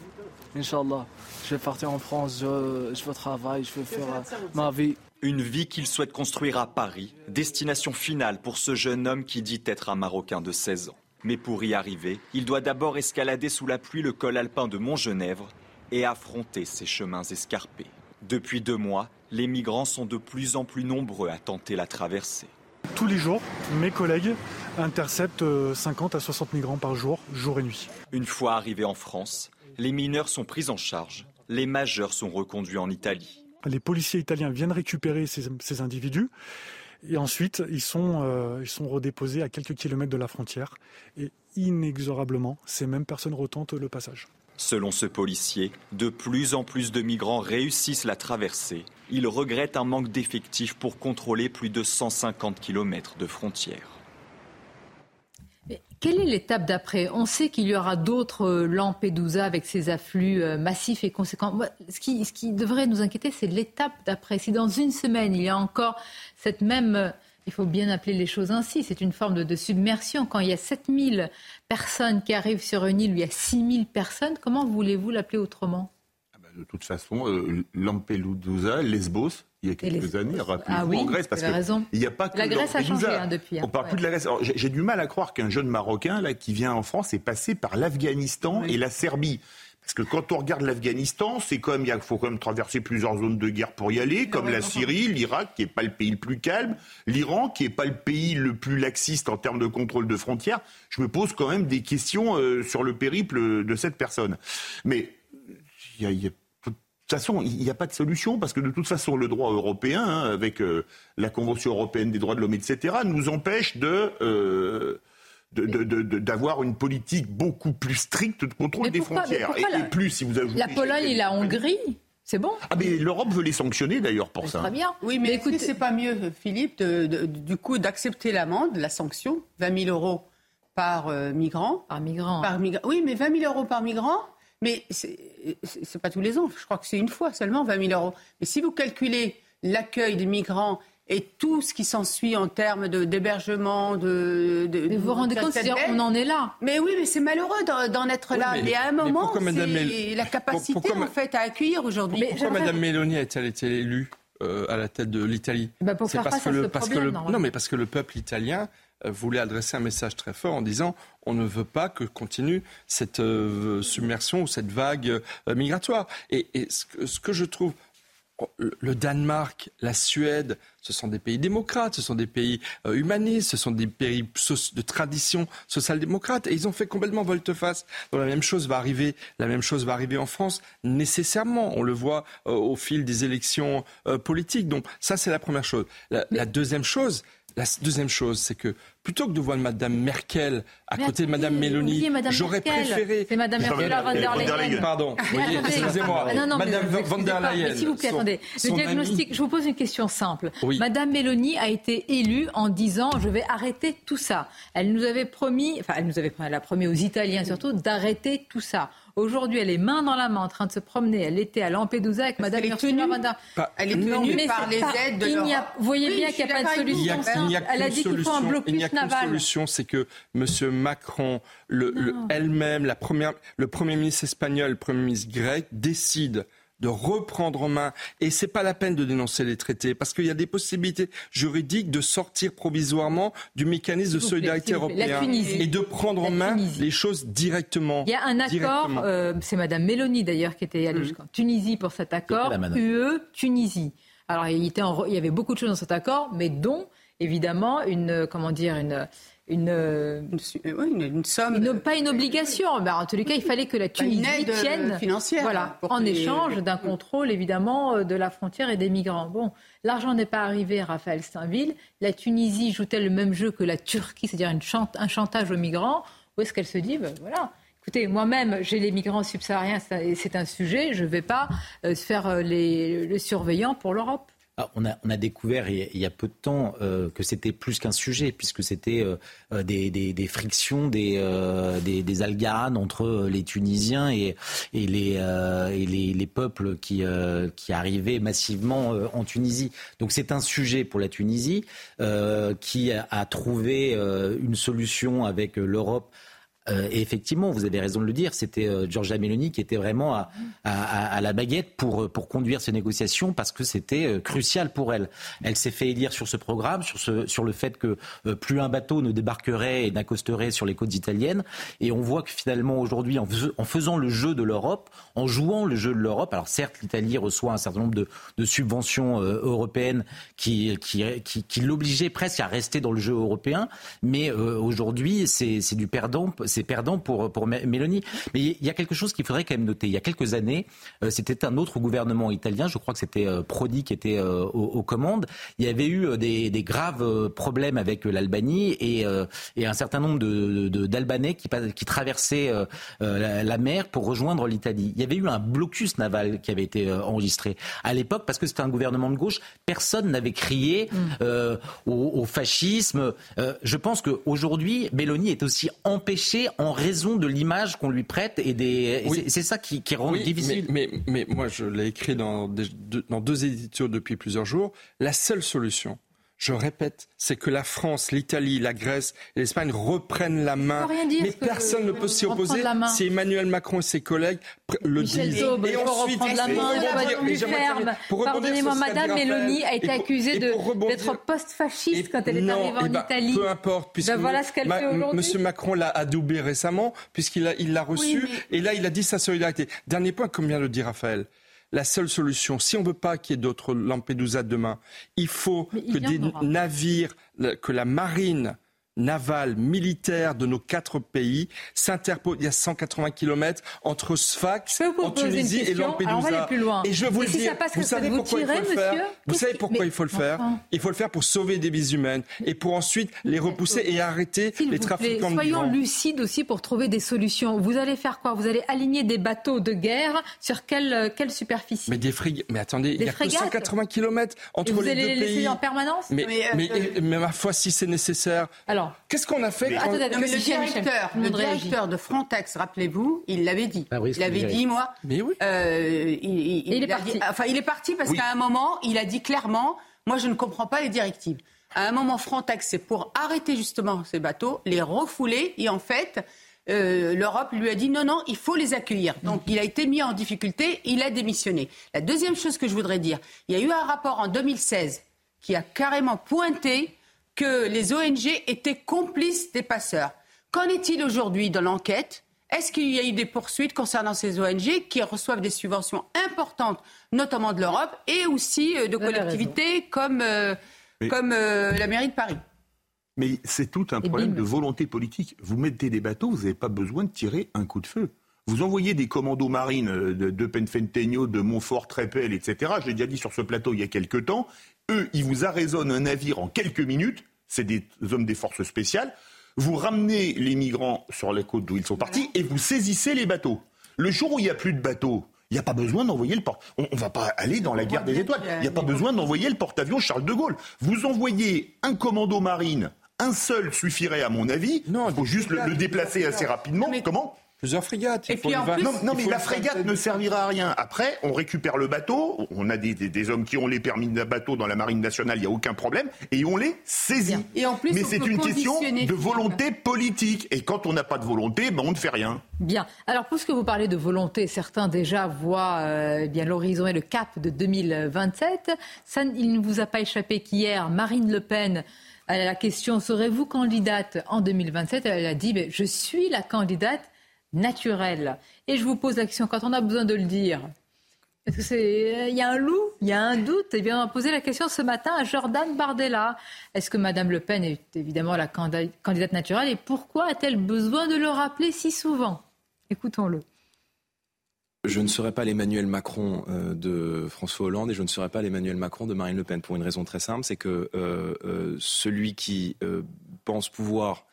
Inch'Allah. Je vais partir en France, je, je veux travailler, je veux faire ma vie. Une vie qu'il souhaite construire à Paris, destination finale pour ce jeune homme qui dit être un Marocain de 16 ans. Mais pour y arriver, il doit d'abord escalader sous la pluie le col alpin de Montgenèvre et affronter ces chemins escarpés. Depuis deux mois, les migrants sont de plus en plus nombreux à tenter la traversée. Tous les jours, mes collègues interceptent 50 euh, à 60 migrants par jour, jour et nuit. Une fois arrivés en France, les mineurs sont pris en charge, les majeurs sont reconduits en Italie. Les policiers italiens viennent récupérer ces, individus et ensuite ils sont, euh, ils sont redéposés à quelques kilomètres de la frontière et inexorablement, ces mêmes personnes retentent le passage. Selon ce policier, de plus en plus de migrants réussissent la traversée. Il regrette un manque d'effectifs pour contrôler plus de 150 km de frontières. Quelle est l'étape d'après? On sait qu'il y aura d'autres euh, Lampedusa avec ces afflux euh, massifs et conséquents. Ce qui, ce qui devrait nous inquiéter, c'est l'étape d'après. Si dans une semaine, il y a encore cette même il faut bien appeler les choses ainsi. C'est une forme de, submersion. Quand il y a 7000 personnes qui arrivent sur une île où il y a 6000 personnes, comment voulez-vous l'appeler autrement? Ah bah, De toute façon, euh, Lampedusa, Lesbos, il y a quelques années, ah oui, en Grèce, parce qu'il n'y a pas que la Grèce a changé hein, depuis. Hein. On parle plus de la Grèce. J'ai du mal à croire qu'un jeune Marocain là qui vient en France est passé par l'Afghanistan et la Serbie. Parce que quand on regarde l'Afghanistan, c'est comme il faut quand même traverser plusieurs zones de guerre pour y aller, comme la Syrie, l'Irak, qui n'est pas le pays le plus calme, l'Iran, qui n'est pas le pays le plus laxiste en termes de contrôle de frontières. Je me pose quand même des questions euh, sur le périple de cette personne. Mais il y a, de toute façon, il n'y a pas de solution parce que de toute façon, le droit européen, hein, avec euh, la Convention européenne des droits de l'homme, etc., nous empêche de euh, d'avoir une politique beaucoup plus stricte de contrôle des frontières. Et, plus, si vous ajoutez... La Pologne et la Hongrie c'est bon Ah mais l'Europe veut les sanctionner d'ailleurs pour ça. Très bien. Oui, mais, écoutez, c'est pas mieux, Philippe, du coup d'accepter l'amende, la sanction, 20 000 euros par euh, migrant. Par migrant. Par migrant. Oui, mais 20 000 euros par migrant, mais c'est pas tous les ans. Je crois que c'est une fois seulement 20 000 euros. Mais si vous calculez l'accueil des migrants et tout ce qui s'ensuit en termes d'hébergement, de, de, Mais vous vous rendez compte, on en est là. Mais oui, mais c'est malheureux d'en être là. Mais, à un moment, c'est la capacité en fait à accueillir aujourd'hui. Pourquoi Mme Mélanie a-t-elle été élue euh, à la tête de l'Italie? Ben, C'est parce que le, parce que le, non, mais parce que le peuple italien euh, voulait adresser un message très fort en disant on ne veut pas que continue cette euh, submersion ou cette vague migratoire. Et, ce, que, je trouve le Danemark, la Suède, ce sont des pays démocrates, ce sont des pays euh, humanistes, ce sont des pays de tradition social-démocrate, et ils ont fait complètement volte-face. la même chose va arriver, la même chose va arriver en France nécessairement. On le voit euh, au fil des élections euh, politiques. Donc ça, c'est la première chose. La deuxième chose, la deuxième chose, c'est que plutôt que de voir Madame Merkel à côté de Madame Mélanie, j'aurais préféré. C'est Madame Merkel von der Leyen. Pardon, excusez-moi. Madame von der Leyen. S'il vous plaît, attendez. Le diagnostic, je vous pose une question simple. Madame Mélanie a été élue en disant je vais arrêter tout ça. Elle nous avait promis, enfin elle nous avait promis, elle a promis aux Italiens surtout d'arrêter tout ça. Aujourd'hui, elle est main dans la main en train de se promener. Elle était à Lampedusa avec Madame Ursula von der Elle est tenue par les aides de Vous voyez bien qu'il n'y a pas de solution. Elle a dit qu'il faut un blocus qu'une solution, c'est que M. Macron, elle-même, le Premier ministre espagnol, le Premier ministre grec, décide de reprendre en main. Et c'est pas la peine de dénoncer les traités, parce qu'il y a des possibilités juridiques de sortir provisoirement du mécanisme de solidarité européen et de prendre en main les choses directement. Il y a un accord, euh, c'est Madame Mélanie d'ailleurs qui était allée mmh. jusqu'en Tunisie pour cet accord, UE-Tunisie. Alors il, il y avait beaucoup de choses dans cet accord, mais dont évidemment une, comment dire, une une, euh, une, somme. pas une obligation. mais en tous les cas, il fallait que la Tunisie euh, tienne. financière. Voilà, en échange d'un contrôle, évidemment, euh, de la frontière et des migrants. Bon, l'argent n'est pas arrivé, Raphaël Steinville. La Tunisie joue-t-elle le même jeu que la Turquie, c'est-à-dire un chantage aux migrants? Où est-ce qu'elle se dit? Ben, voilà. Écoutez, moi-même, j'ai les migrants subsahariens, c'est un sujet. Je ne vais pas faire les, le surveillant pour l'Europe. Ah, on, a, découvert il y a, peu de temps euh, que c'était plus qu'un sujet, puisque c'était euh, euh, des, frictions, des, des, algaranes entre les Tunisiens et, les, peuples qui, qui arrivaient massivement en Tunisie. Donc c'est un sujet pour la Tunisie qui a trouvé une solution avec l'Europe euh, et effectivement, vous avez raison de le dire, c'était euh, Giorgia Meloni qui était vraiment à, la baguette pour, pour conduire ces négociations parce que c'était euh, crucial pour elle. Elle s'est fait élire sur ce programme, sur, le fait que plus un bateau ne débarquerait et n'accosterait sur les côtes italiennes. Et on voit que finalement aujourd'hui, en, faisant le jeu de l'Europe, en jouant le jeu de l'Europe, alors certes l'Italie reçoit un certain nombre de, subventions européennes qui, qui, l'obligeaient presque à rester dans le jeu européen, mais aujourd'hui c'est du perdant perdant pour, pour Mélanie. Mais il y a quelque chose qu'il faudrait quand même noter. Il y a quelques années, euh, c'était un autre gouvernement italien, je crois que c'était euh, Prodi qui était euh, aux, commandes. Il y avait eu des, graves problèmes avec l'Albanie et, un certain nombre d'Albanais qui, qui traversaient la, mer pour rejoindre l'Italie. Il y avait eu un blocus naval qui avait été enregistré à l'époque parce que c'était un gouvernement de gauche. Personne n'avait crié mm. au, fascisme. je pense qu'aujourd'hui, Mélanie est aussi empêchée en raison de l'image qu'on lui prête et des. C'est ça qui, rend difficile. Mais, mais, moi, je l'ai écrit dans, dans deux éditions depuis plusieurs jours. La seule solution, je répète, c'est que la France, l'Italie, la Grèce et l'Espagne reprennent la main. mais personne ne peut s'y opposer si Emmanuel Macron et ses collègues le disent. et ensuite, la main, Pardonnez-moi, Madame Mélanie a été accusée d'être post-fasciste quand elle est arrivée en eh ben, Italie. Peu importe, puisque ben voilà ce qu'elle fait aujourd'hui. Monsieur Macron l'a adoubé récemment, puisqu'il l'a il reçu, et là il a dit sa solidarité. Dernier point, comme vient de le dire Raphaël la seule solution. Si on ne veut pas qu'il y ait d'autres Lampedusa demain, il faut que des navires, que la marine navale, militaire de nos quatre pays s'interpose. Il y a 180 km entre Sfax, en Tunisie et Lampedusa. Et je vous le dis, vous savez pourquoi il faut le faire Vous savez pourquoi il faut le faire Il faut le faire pour sauver des vies humaines et pour ensuite les repousser et arrêter les trafiquants de Soyons lucides aussi pour trouver des solutions. Vous allez faire quoi Vous allez aligner des bateaux de guerre sur quelle, quelle superficie Mais des frigates. Mais attendez, il y a que 180 km entre les deux pays. Vous allez les laisser en permanence mais, mais, mais, ma foi, si c'est nécessaire. Alors, Qu'est-ce qu'on a fait le directeur, de Frontex, rappelez-vous, il l'avait dit. Ah il avait dit, moi. Mais oui. Euh, il, est parti. enfin, il est parti parce qu'à un moment, il a dit clairement moi, je ne comprends pas les directives. À un moment, Frontex, c'est pour arrêter justement ces bateaux, les refouler, et en fait. Euh, L'Europe lui a dit non, non, il faut les accueillir. Donc il a été mis en difficulté, il a démissionné. La deuxième chose que je voudrais dire, il y a eu un rapport en 2016 qui a carrément pointé que les ONG étaient complices des passeurs. Qu'en est-il aujourd'hui dans l'enquête? Est-ce qu'il y a eu des poursuites concernant ces ONG qui reçoivent des subventions importantes, notamment de l'Europe, et aussi euh, de collectivités comme, euh, comme euh, la mairie de Paris? Mais c'est tout un problème de volonté politique. Vous mettez des bateaux, vous n'avez pas besoin de tirer un coup de feu. Vous envoyez des commandos marines de, de Penfentenio, de Montfort, Trépel, etc. Je l'ai déjà dit sur ce plateau il y a quelques temps. Eux, ils vous arraisonnent un navire en quelques minutes c'est des hommes des forces spéciales. Vous ramenez les migrants sur la côte d'où ils sont partis et vous saisissez les bateaux. Le jour où il n'y a plus de bateaux, il n'y a pas besoin d'envoyer le porte. On ne va pas aller dans la guerre des étoiles. Il n'y a pas besoin d'envoyer le porte-avions Charles de Gaulle. Vous envoyez un commando marine, un seul suffirait à mon avis. Non, il faut juste le, déplacer assez rapidement. Comment? Plusieurs frégates. non, mais la frégate ne servira à rien. Après, on récupère le bateau. On a des, hommes qui ont les permis de bateau dans la marine nationale, il n'y a aucun problème, et on les saisit. mais c'est une question de volonté politique. Et quand on n'a pas de volonté, ben on ne fait rien. Bien. Alors, puisque vous parlez de volonté, certains déjà voient euh, bien l'horizon et le cap de 2027. Ça, il ne vous a pas échappé qu'hier, Marine Le Pen à la question serez-vous candidate en 2027 Elle a dit je suis la candidate naturel. Et je vous pose la question, quand on a besoin de le dire, que c'est, il y a un loup, il y a un doute? Eh bien, on a posé la question ce matin à Jordan Bardella. Est-ce que Madame Le Pen est évidemment la candidate naturelle? Et pourquoi a-t-elle besoin de le rappeler si souvent? Écoutons-le. Je ne serai pas l'Emmanuel Macron euh, de François Hollande et je ne serai pas l'Emmanuel Macron de Marine Le Pen pour une raison très simple, c'est que euh, euh, celui qui pense pouvoir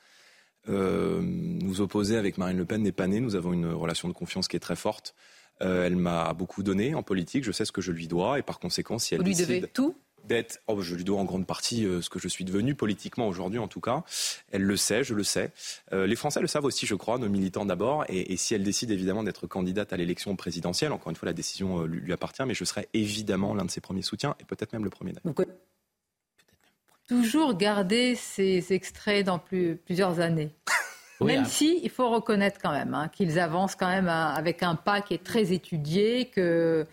euh, nous opposer avec Marine Le Pen n'est pas né. Nous avons une relation de confiance qui est très forte. Euh, elle m'a beaucoup donné en politique. Je sais ce que je lui dois et par conséquent, si elle Vous lui devez tout? d'être, oh, je lui dois en grande partie euh, ce que je suis devenu politiquement aujourd'hui en tout cas. Elle le sait, je le sais. les Français le savent aussi, je crois, nos militants d'abord. Et, si elle décide évidemment d'être candidate à l'élection présidentielle, encore une fois, la décision lui, appartient, mais je serai évidemment l'un de ses premiers soutiens et peut-être même le premier toujours garder ces extraits dans plusieurs années. même s'il si, il faut reconnaître quand même hein, qu'ils avancent quand même hein, avec un pas qui est très étudié, que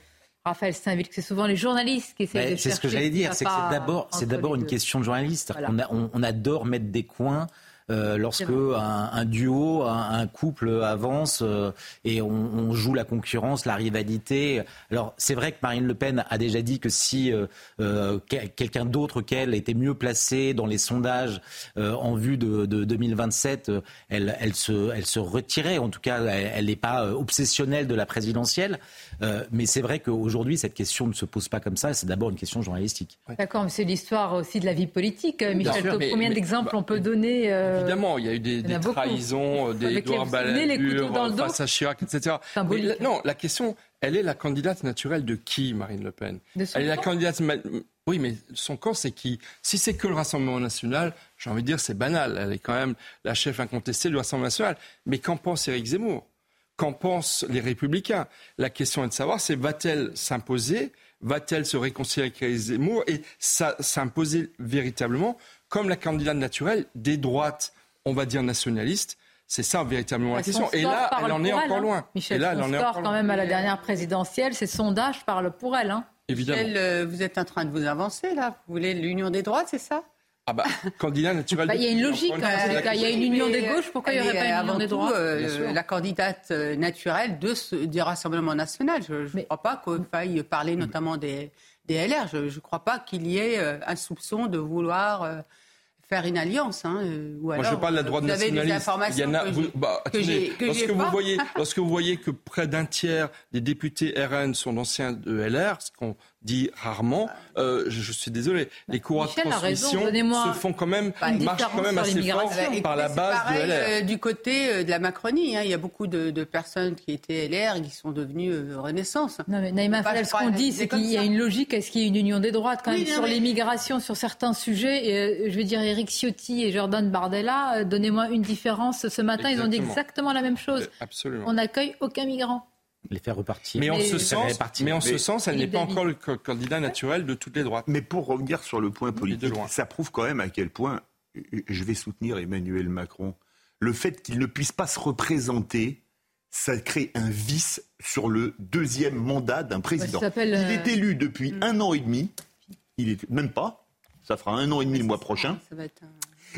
Raphaël Saint-Ville, c'est souvent les journalistes qui essaient de C'est ce que j'allais dire, c'est que c'est d'abord, une question de journaliste. on, adore mettre des coins euh, lorsque un, duo, un, couple avance euh, et on, joue la concurrence, la rivalité. Alors c'est vrai que Marine Le Pen a déjà dit que si euh, quelqu'un d'autre qu'elle était mieux placé dans les sondages en vue de, 2027, elle, elle, se, elle se retirait. En tout cas, elle n'est pas obsessionnelle de la présidentielle. mais c'est vrai qu'aujourd'hui, cette question ne se pose pas comme ça. C'est d'abord une question journalistique. D'accord, mais c'est l'histoire aussi de la vie politique. Michel, combien d'exemples bah, on peut donner Évidemment, il y a eu des, trahisons, des Edouard Balladur face à Chirac, etc. non, la question, elle est la candidate naturelle de qui, Marine Le Pen? Elle est la candidate. Oui, mais son camp, c'est qui? Si c'est que le Rassemblement national, j'ai envie de dire, c'est banal. Elle est quand même la chef incontestée du Rassemblement national. Mais qu'en pense Éric Zemmour? Qu'en pensent les Républicains? La question est de savoir, c'est va-t-elle s'imposer? Va-t-elle se réconcilier avec Éric Zemmour? Et s'imposer véritablement comme la candidate naturelle des droites, on va dire nationalistes. C'est ça véritablement la question. Et là, elle en est encore loin. Michel, et là, elle en est encore quand même à la dernière présidentielle. Ces sondages parlent pour elle. Hein. Évidemment. Michel, euh, vous êtes en train de vous avancer là. Vous voulez l'union des droites, c'est ça? Ah bah, candidat naturel. Bah, il y a une logique. Il y a une union des gauches. Pourquoi il n'y aurait pas une union des droits euh, La candidate euh, naturelle de ce, du Rassemblement national. Je ne crois pas qu'il faille parler notamment des, des LR. Je ne crois pas qu'il y ait un soupçon de vouloir faire une alliance. Hein, euh, ou alors, Moi, je parle de la droite nationaliste. Il y en a, vous, bah, lorsque, vous voyez, lorsque vous voyez que près d'un tiers des députés RN sont d'anciens de LR, ce qu'on dit rarement. Euh, je, suis désolé. Les courants de transmission se font quand même, marchent quand même assez fort par la base de LR. Euh, du côté euh, de la Macronie, hein, il y a beaucoup de, de, personnes qui étaient LR qui sont devenues euh, Renaissance. Non, mais Naïma Fadel, ce qu'on dit, c'est qu'il y a une logique est ce qu'il y a une union des droites quand même sur l'immigration, sur certains sujets. Et, je veux dire, Eric Ciotti et Jordan Bardella, donnez-moi une différence. Ce matin, ils ont dit exactement la même chose. Absolument. On n'accueille aucun migrant les faire repartir. Mais en ce sens, mais en ce sens, elle n'est pas encore le candidat naturel de toutes les droites. Mais pour revenir sur le point politique, ça prouve quand même à quel point je vais soutenir Emmanuel Macron. Le fait qu'il ne puisse pas se représenter, ça crée un vice sur le deuxième mandat d'un président. il est euh, élu depuis hmm. un an et demi. Il est même pas. Ça fera un an et demi le mois prochain.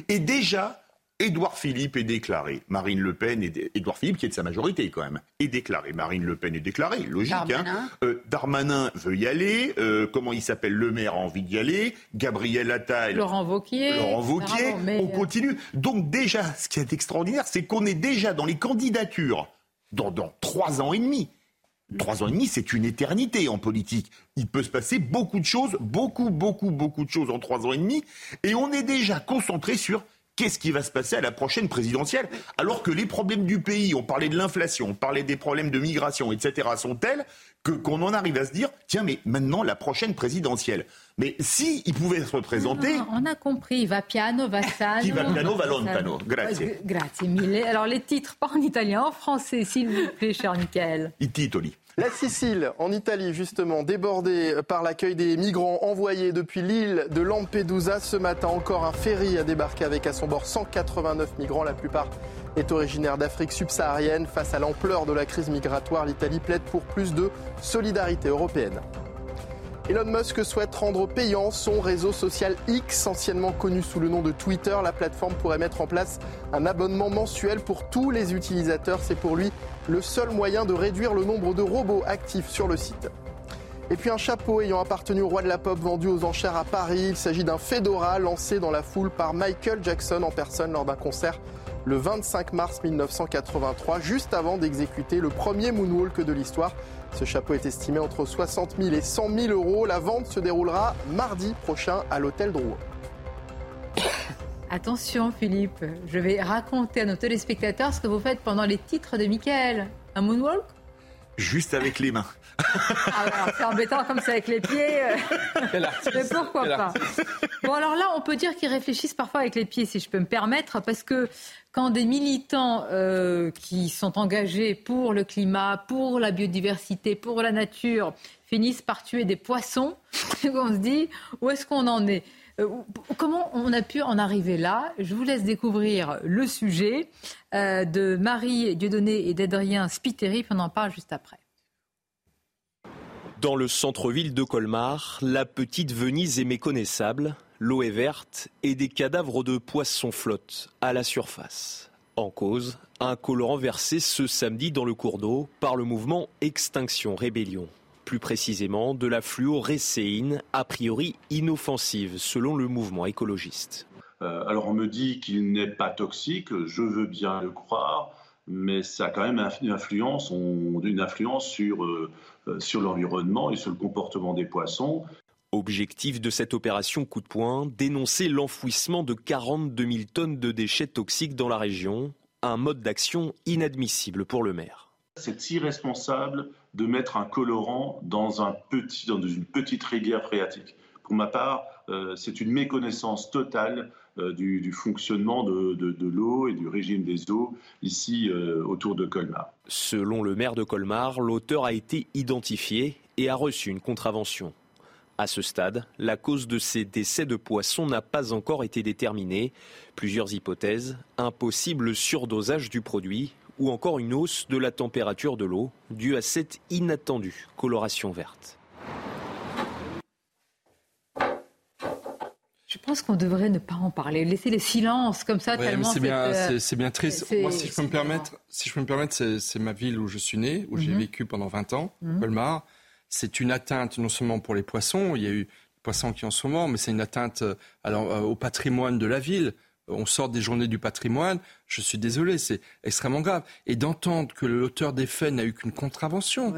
Et déjà, Édouard Philippe est déclaré. Marine Le Pen, est Édouard Philippe, qui est de sa majorité quand même, est déclaré. Marine Le Pen est déclarée, logique. Hein. Darmanin, euh, Darmanin veut y aller. Euh, comment il s'appelle? Le maire a envie d'y aller. Gabriel Attal. Laurent Vauquier. Laurent Vauquier. On continue. Donc déjà, ce qui est extraordinaire, c'est qu'on est déjà dans les candidatures dans, dans trois ans et demi Trois ans et demi, c'est une éternité en politique. Il peut se passer beaucoup de choses, beaucoup, beaucoup, beaucoup de choses en trois ans et demi. Et on est déjà concentré sur qu'est-ce qui va se passer à la prochaine présidentielle Alors que les problèmes du pays, on parlait de l'inflation, on parlait des problèmes de migration, etc., sont tels que qu'on en arrive à se dire tiens, mais maintenant la prochaine présidentielle. Mais si il pouvait se représenter. on a compris, va piano, va sano. Qui va piano, va lontano. Grazie. Grazie mille. Alors les titres, pas en italien, en français, s'il vous plaît, cher Michael. I titoli. La Sicile, en Italie, justement, débordée par l'accueil des migrants envoyés depuis l'île de Lampedusa. Ce matin, encore un ferry a débarqué avec à son bord 189 migrants. La plupart est originaire d'Afrique subsaharienne. Face à l'ampleur de la crise migratoire, l'Italie plaide pour plus de solidarité européenne. Elon Musk souhaite rendre payant son réseau social X, anciennement connu sous le nom de Twitter. La plateforme pourrait mettre en place un abonnement mensuel pour tous les utilisateurs. C'est pour lui le seul moyen de réduire le nombre de robots actifs sur le site. Et puis un chapeau ayant appartenu au roi de la pop vendu aux enchères à Paris. Il s'agit d'un fedora lancé dans la foule par Michael Jackson en personne lors d'un concert le 25 mars 1983, juste avant d'exécuter le premier moonwalk de l'histoire. Ce chapeau est estimé entre 60 000 et 100 000 euros. La vente se déroulera mardi prochain à l'hôtel Drouot. Attention Philippe, je vais raconter à nos téléspectateurs ce que vous faites pendant les titres de Michael. Un moonwalk? Juste avec les mains. Ah, c'est embêtant comme ça avec les pieds. Mais pourquoi pas? Bon alors là, on peut dire qu'ils réfléchissent parfois avec les pieds, si je peux me permettre, parce que quand des militants euh, qui sont engagés pour le climat, pour la biodiversité, pour la nature, finissent par tuer des poissons, on se dit où est-ce qu'on en est? Euh, Comment on a pu en arriver là? Je vous laisse découvrir le sujet euh, de Marie Dieudonné et d'Adrien Spiteri, puis on en parle juste après. Dans le centre-ville de Colmar, la petite Venise est méconnaissable, l'eau est verte et des cadavres de poissons flottent à la surface. En cause, un colorant versé ce samedi dans le cours d'eau par le mouvement Extinction Rébellion. Plus précisément, de la fluorécéine, a priori inoffensive selon le mouvement écologiste. Euh, alors on me dit qu'il n'est pas toxique, je veux bien le croire, mais ça a quand même une influence, euh, euh, sur l'environnement et sur le comportement des poissons. Objectif de cette opération coup de poing, dénoncer l'enfouissement de 42 000 tonnes de déchets toxiques dans la région, un mode d'action inadmissible pour le maire. C'est irresponsable de mettre un colorant dans, un petit, dans une petite rivière phréatique. Pour ma part, euh, c'est une méconnaissance totale euh, du, fonctionnement de, l'eau et du régime des eaux ici euh, autour de Colmar. Selon le maire de Colmar, l'auteur a été identifié et a reçu une contravention. À ce stade, la cause de ces décès de poissons n'a pas encore été déterminée. Plusieurs hypothèses, un possible surdosage du produit ou encore une hausse de la température de l'eau due à cette inattendue coloration verte. Je pense qu'on devrait ne pas en parler, laisser les silences comme ça tellement c'est bien, euh, bien triste. Moi, si je peux me permettre, si je peux me permettre, c'est ma ville où je suis né, où j'ai mhm. vécu pendant 20 ans, mhm. Colmar. C'est une atteinte non seulement pour les poissons, il y a eu des poissons qui en sont morts, mais c'est une atteinte euh, alors, euh, au patrimoine de la ville. On sort des journées du patrimoine, je suis désolé, c'est extrêmement grave. Et d'entendre que l'auteur des faits n'a eu qu'une contravention,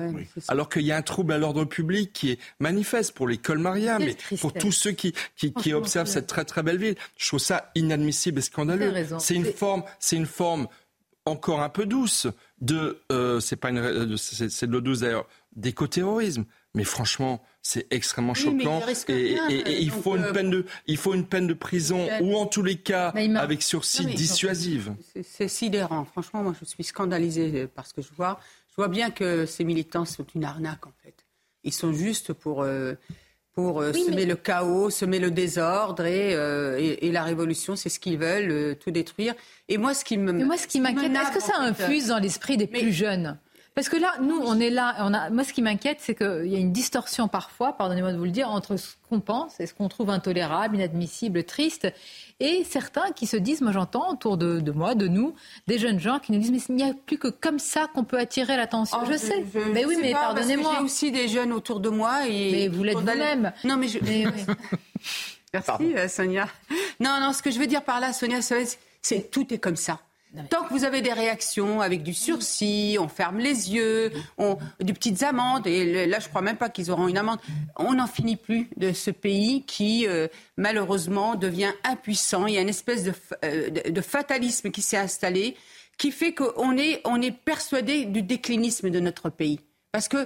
alors qu'il y a un trouble à l'ordre public qui est manifeste pour l'école Maria, mais pour tous ceux qui, qui, observent cette très très belle ville, je trouve ça inadmissible et scandaleux. C'est une forme, c'est une forme encore un peu douce de, euh, c'est pas une, c'est de l'eau douce d'ailleurs, d'écoterrorisme. Mais franchement, c'est extrêmement choquant. et, il, faut une euh, peine de, il faut une peine de prison ou en tous les cas avec sursis dissuasive. C'est sidérant. Franchement, moi, je suis scandalisée par ce que je vois. Je vois bien que ces militants sont une arnaque, en fait. Ils sont juste pour, euh, pour euh, semer le chaos, semer le désordre et, la révolution. C'est ce qu'ils veulent, tout détruire. Et moi, ce qui me. moi, ce qui m'inquiète, est-ce que ça infuse dans l'esprit des plus jeunes? Parce que là, nous, on est là. On a... Moi, ce qui m'inquiète, c'est qu'il y a une distorsion parfois, pardonnez-moi de vous le dire, entre ce qu'on pense et ce qu'on trouve intolérable, inadmissible, triste, et certains qui se disent, moi j'entends autour de, moi, de nous, des jeunes gens qui nous disent, mais il n'y a plus que comme ça qu'on peut attirer l'attention. Oh, je, sais. mais oui, mais pardonnez-moi. J'ai aussi des jeunes autour de moi. Et mais vous l'êtes vous-même. Non, mais je. Merci, euh, Sonia. Non, non, ce que je veux dire par là, Sonia, c'est tout est comme ça. Tant que vous avez des réactions avec du sursis, on ferme les yeux, on, des petites amendes, et là je crois même pas qu'ils auront une amende, on n'en finit plus de ce pays qui euh, malheureusement devient impuissant. Il y a une espèce de, euh, de fatalisme qui s'est installé qui fait qu'on est, on est persuadé du déclinisme de notre pays. Parce qu'on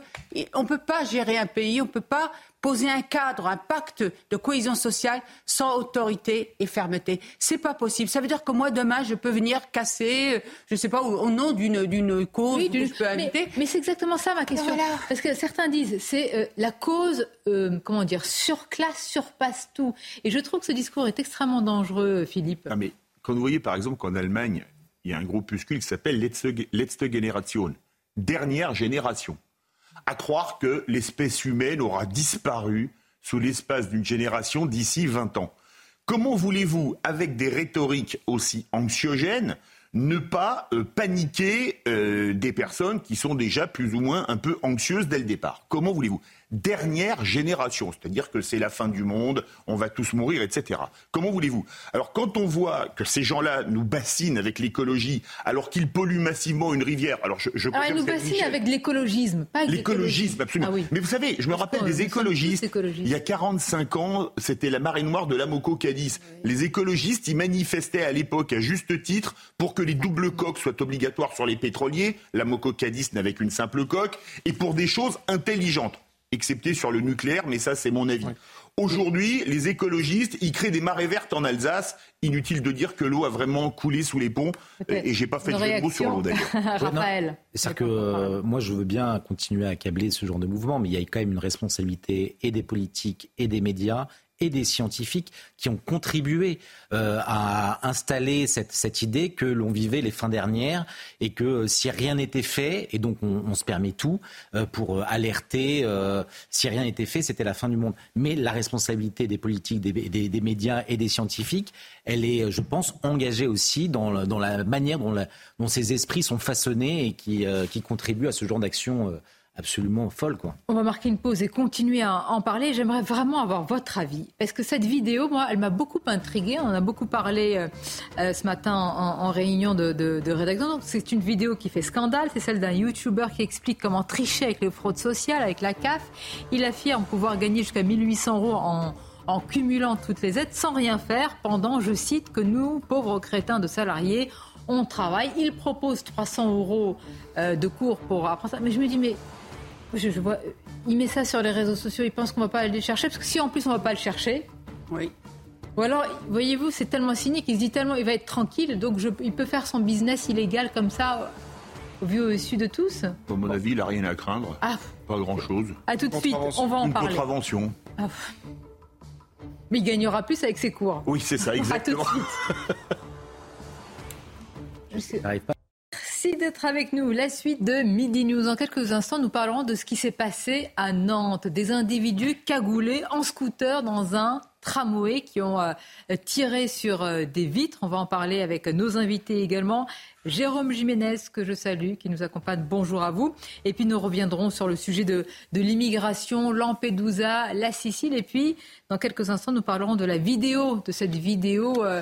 ne peut pas gérer un pays, on ne peut pas poser un cadre, un pacte de cohésion sociale sans autorité et fermeté. C'est pas possible. Ça veut dire que moi, demain, je peux venir casser, je ne sais pas, au, nom d'une, d'une cause oui, je peux mais, Mais c'est exactement ça ma question. Parce que certains disent, c'est euh, la cause, euh, comment dire, surclasse, surpasse tout. Et je trouve que ce discours est extrêmement dangereux, Philippe. Ah, mais quand vous voyez, par exemple, qu'en Allemagne, il y a un groupuscule qui s'appelle Letzte Generation, dernière génération à croire que l'espèce humaine aura disparu sous l'espace d'une génération d'ici 20 ans. Comment voulez-vous, avec des rhétoriques aussi anxiogènes, ne pas euh, paniquer euh, des personnes qui sont déjà plus ou moins un peu anxieuses dès le départ? Comment voulez-vous? Dernière génération, c'est-à-dire que c'est la fin du monde, on va tous mourir, etc. Comment voulez-vous? Alors quand on voit que ces gens-là nous bassinent avec l'écologie, alors qu'ils polluent massivement une rivière, alors je, je alors ils nous bassinent avec l'écologisme, pas l'écologisme, absolument. Ah Mais vous savez, je me rappelle des écologistes. Il y a 45 ans, c'était la marée noire de l'Amoco Cadiz. Les écologistes, ils manifestaient à l'époque à juste titre pour que les doubles coques soient obligatoires sur les pétroliers. L'Amoco Cadiz n'avait qu'une simple coque et pour des choses intelligentes excepté sur le nucléaire, mais ça c'est mon avis. Aujourd'hui, les écologistes, ils créent des marées vertes en Alsace. Inutile de dire que l'eau a vraiment coulé sous les ponts. Et j'ai pas fait de jeu de mots sur l'eau d'ailleurs. Raphaël. C'est que euh, moi, je veux bien continuer à accabler ce genre de mouvement, mais il y a quand même une responsabilité et des politiques et des médias et des scientifiques qui ont contribué euh, à installer cette, idée que l'on vivait les fins dernières et que euh, si rien n'était fait, et donc on, se permet tout euh, pour alerter, si rien n'était fait, c'était la fin du monde. Mais la responsabilité des politiques, des, médias et des scientifiques, elle est, je pense, engagée aussi dans, la manière dont, ces esprits sont façonnés et qui, qui contribuent à ce genre d'action absolument folle. Quoi. On va marquer une pause et continuer à en parler. J'aimerais vraiment avoir votre avis. Parce que cette vidéo, moi, elle m'a beaucoup intriguée. On en a beaucoup parlé euh, euh, ce matin en, réunion de, rédaction. C'est une vidéo qui fait scandale. C'est celle d'un YouTuber qui explique comment tricher avec les fraudes sociales, avec la CAF. Il affirme pouvoir gagner jusqu'à 1800 euros en en cumulant toutes les aides sans rien faire pendant, je cite, que nous, pauvres crétins de salariés, on travaille. Il propose 300 euros euh, de cours pour apprendre ça. Mais je me dis, mais je, vois, il met ça sur les réseaux sociaux, il pense qu'on va pas aller le chercher, parce que si en plus on va pas le chercher. Oui. Ou alors, voyez-vous, c'est tellement cynique, il se dit tellement, il va être tranquille, donc il peut faire son business illégal comme ça, au vu au dessus de tous. À mon avis, il n'a rien à craindre. Ah. Pas grand-chose. À tout de suite, on va en Une parler. contravention. Ah. Mais il gagnera plus avec ses cours. Oui, c'est ça, exactement. à tout de suite. Je pas. Merci d'être avec nous. La suite de Midi News. En quelques instants, nous parlerons de ce qui s'est passé à Nantes. Des individus cagoulés en scooter dans un tramway qui ont euh, tiré sur euh, des vitres. On va en parler avec nos invités également. Jérôme Jiménez, que je salue, qui nous accompagne. Bonjour à vous. Et puis nous reviendrons sur le sujet de, l'immigration, Lampedusa, la Sicile. Et puis, dans quelques instants, nous parlerons de la vidéo, de cette vidéo. Euh,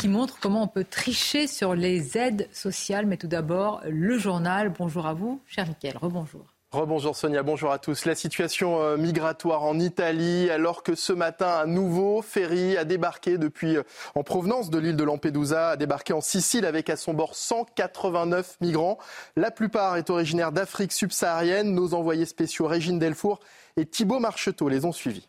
qui montre comment on peut tricher sur les aides sociales. Mais tout d'abord, le journal. Bonjour à vous, cher Mickaël. Rebonjour. Rebonjour Sonia, bonjour à tous. La situation euh, migratoire en Italie, alors que ce matin, un nouveau ferry a débarqué depuis, euh, en provenance de l'île de Lampedusa, a débarqué en Sicile avec à son bord 189 migrants. La plupart est originaire d'Afrique subsaharienne. Nos envoyés spéciaux Régine Delfour et Thibault Marcheteau les ont suivis.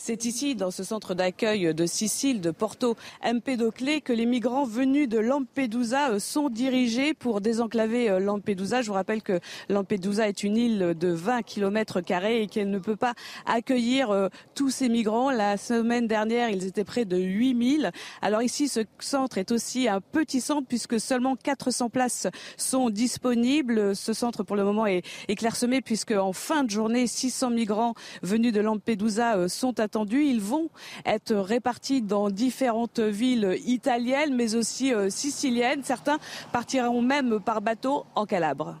C'est ici, dans ce centre d'accueil de Sicile, de Porto Empedoclé, que les migrants venus de Lampedusa euh, sont dirigés pour désenclaver euh, Lampedusa. Je vous rappelle que Lampedusa est une île de 20 km et qu'elle ne peut pas accueillir euh, tous ces migrants. La semaine dernière, ils étaient près de 8000. Alors ici, ce centre est aussi un petit centre puisque seulement 400 places sont disponibles. Ce centre, pour le moment, est, est clairsemé puisque en fin de journée, 600 migrants venus de Lampedusa sont attendus ils vont être répartis dans différentes villes italiennes, mais aussi euh, siciliennes. Certains partiront même par bateau en Calabre.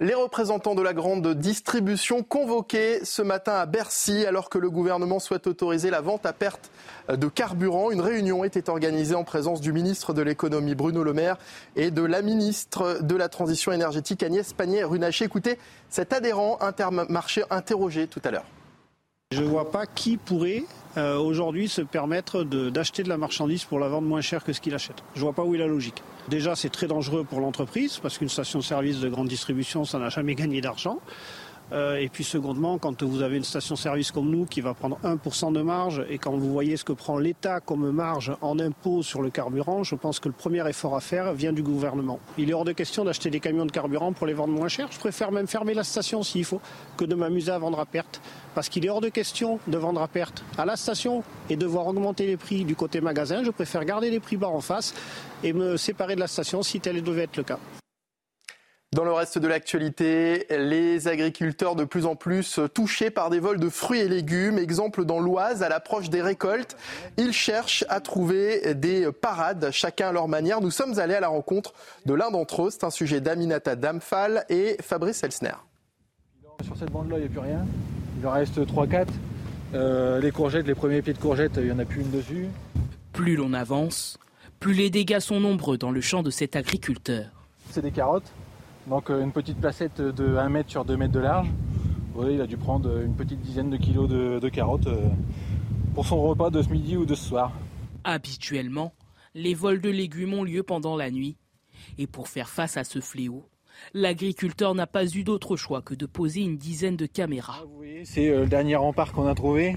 Les représentants de la grande distribution convoqués ce matin à Bercy alors que le gouvernement souhaite autoriser la vente à perte de carburant. Une réunion était organisée en présence du ministre de l'économie Bruno Le Maire et de la ministre de la transition énergétique Agnès Pannier-Runacher. Écoutez cet adhérent intermarché interrogé tout à l'heure. Je ne vois pas qui pourrait euh, aujourd'hui se permettre d'acheter de, la marchandise pour la vendre moins cher que ce qu'il achète. Je ne vois pas où est la logique. Déjà, c'est très dangereux pour l'entreprise parce qu'une station-service de grande distribution, ça n'a jamais gagné d'argent. Euh, et puis secondement, quand vous avez une station-service comme nous qui va prendre 1% de marge et quand vous voyez ce que prend l'État comme marge en impôt sur le carburant, je pense que le premier effort à faire vient du gouvernement. Il est hors de question d'acheter des camions de carburant pour les vendre moins cher. Je préfère même fermer la station s'il faut que de m'amuser à vendre à perte. Parce qu'il est hors de question de vendre à perte à la station et de voir augmenter les prix du côté magasin. Je préfère garder les prix bas en face et me séparer de la station si tel devait être le cas. Dans le reste de l'actualité, les agriculteurs de plus en plus touchés par des vols de fruits et légumes. Exemple dans l'Oise, à l'approche des récoltes, ils cherchent à trouver des parades, chacun à leur manière. Nous sommes allés à la rencontre de l'un d'entre eux. C'est un sujet d'Aminata Damphal et Fabrice Elsner. Sur cette bande-là, il n'y a plus rien. Il en reste 3-4. Euh, les courgettes, les premiers pieds de courgettes, il n'y en a plus une dessus. Plus l'on avance, plus les dégâts sont nombreux dans le champ de cet agriculteur. C'est des carottes. Donc euh, une petite placette de 1 mètre sur 2 mètres de large. il a dû prendre une petite dizaine de kilos de, carottes euh, pour son repas de ce midi ou de ce soir. Habituellement, les vols de légumes ont lieu pendant la nuit. Et pour faire face à ce fléau, l'agriculteur n'a pas eu d'autre choix que de poser une dizaine de caméras. Ah, c'est euh, le dernier rempart qu'on a trouvé,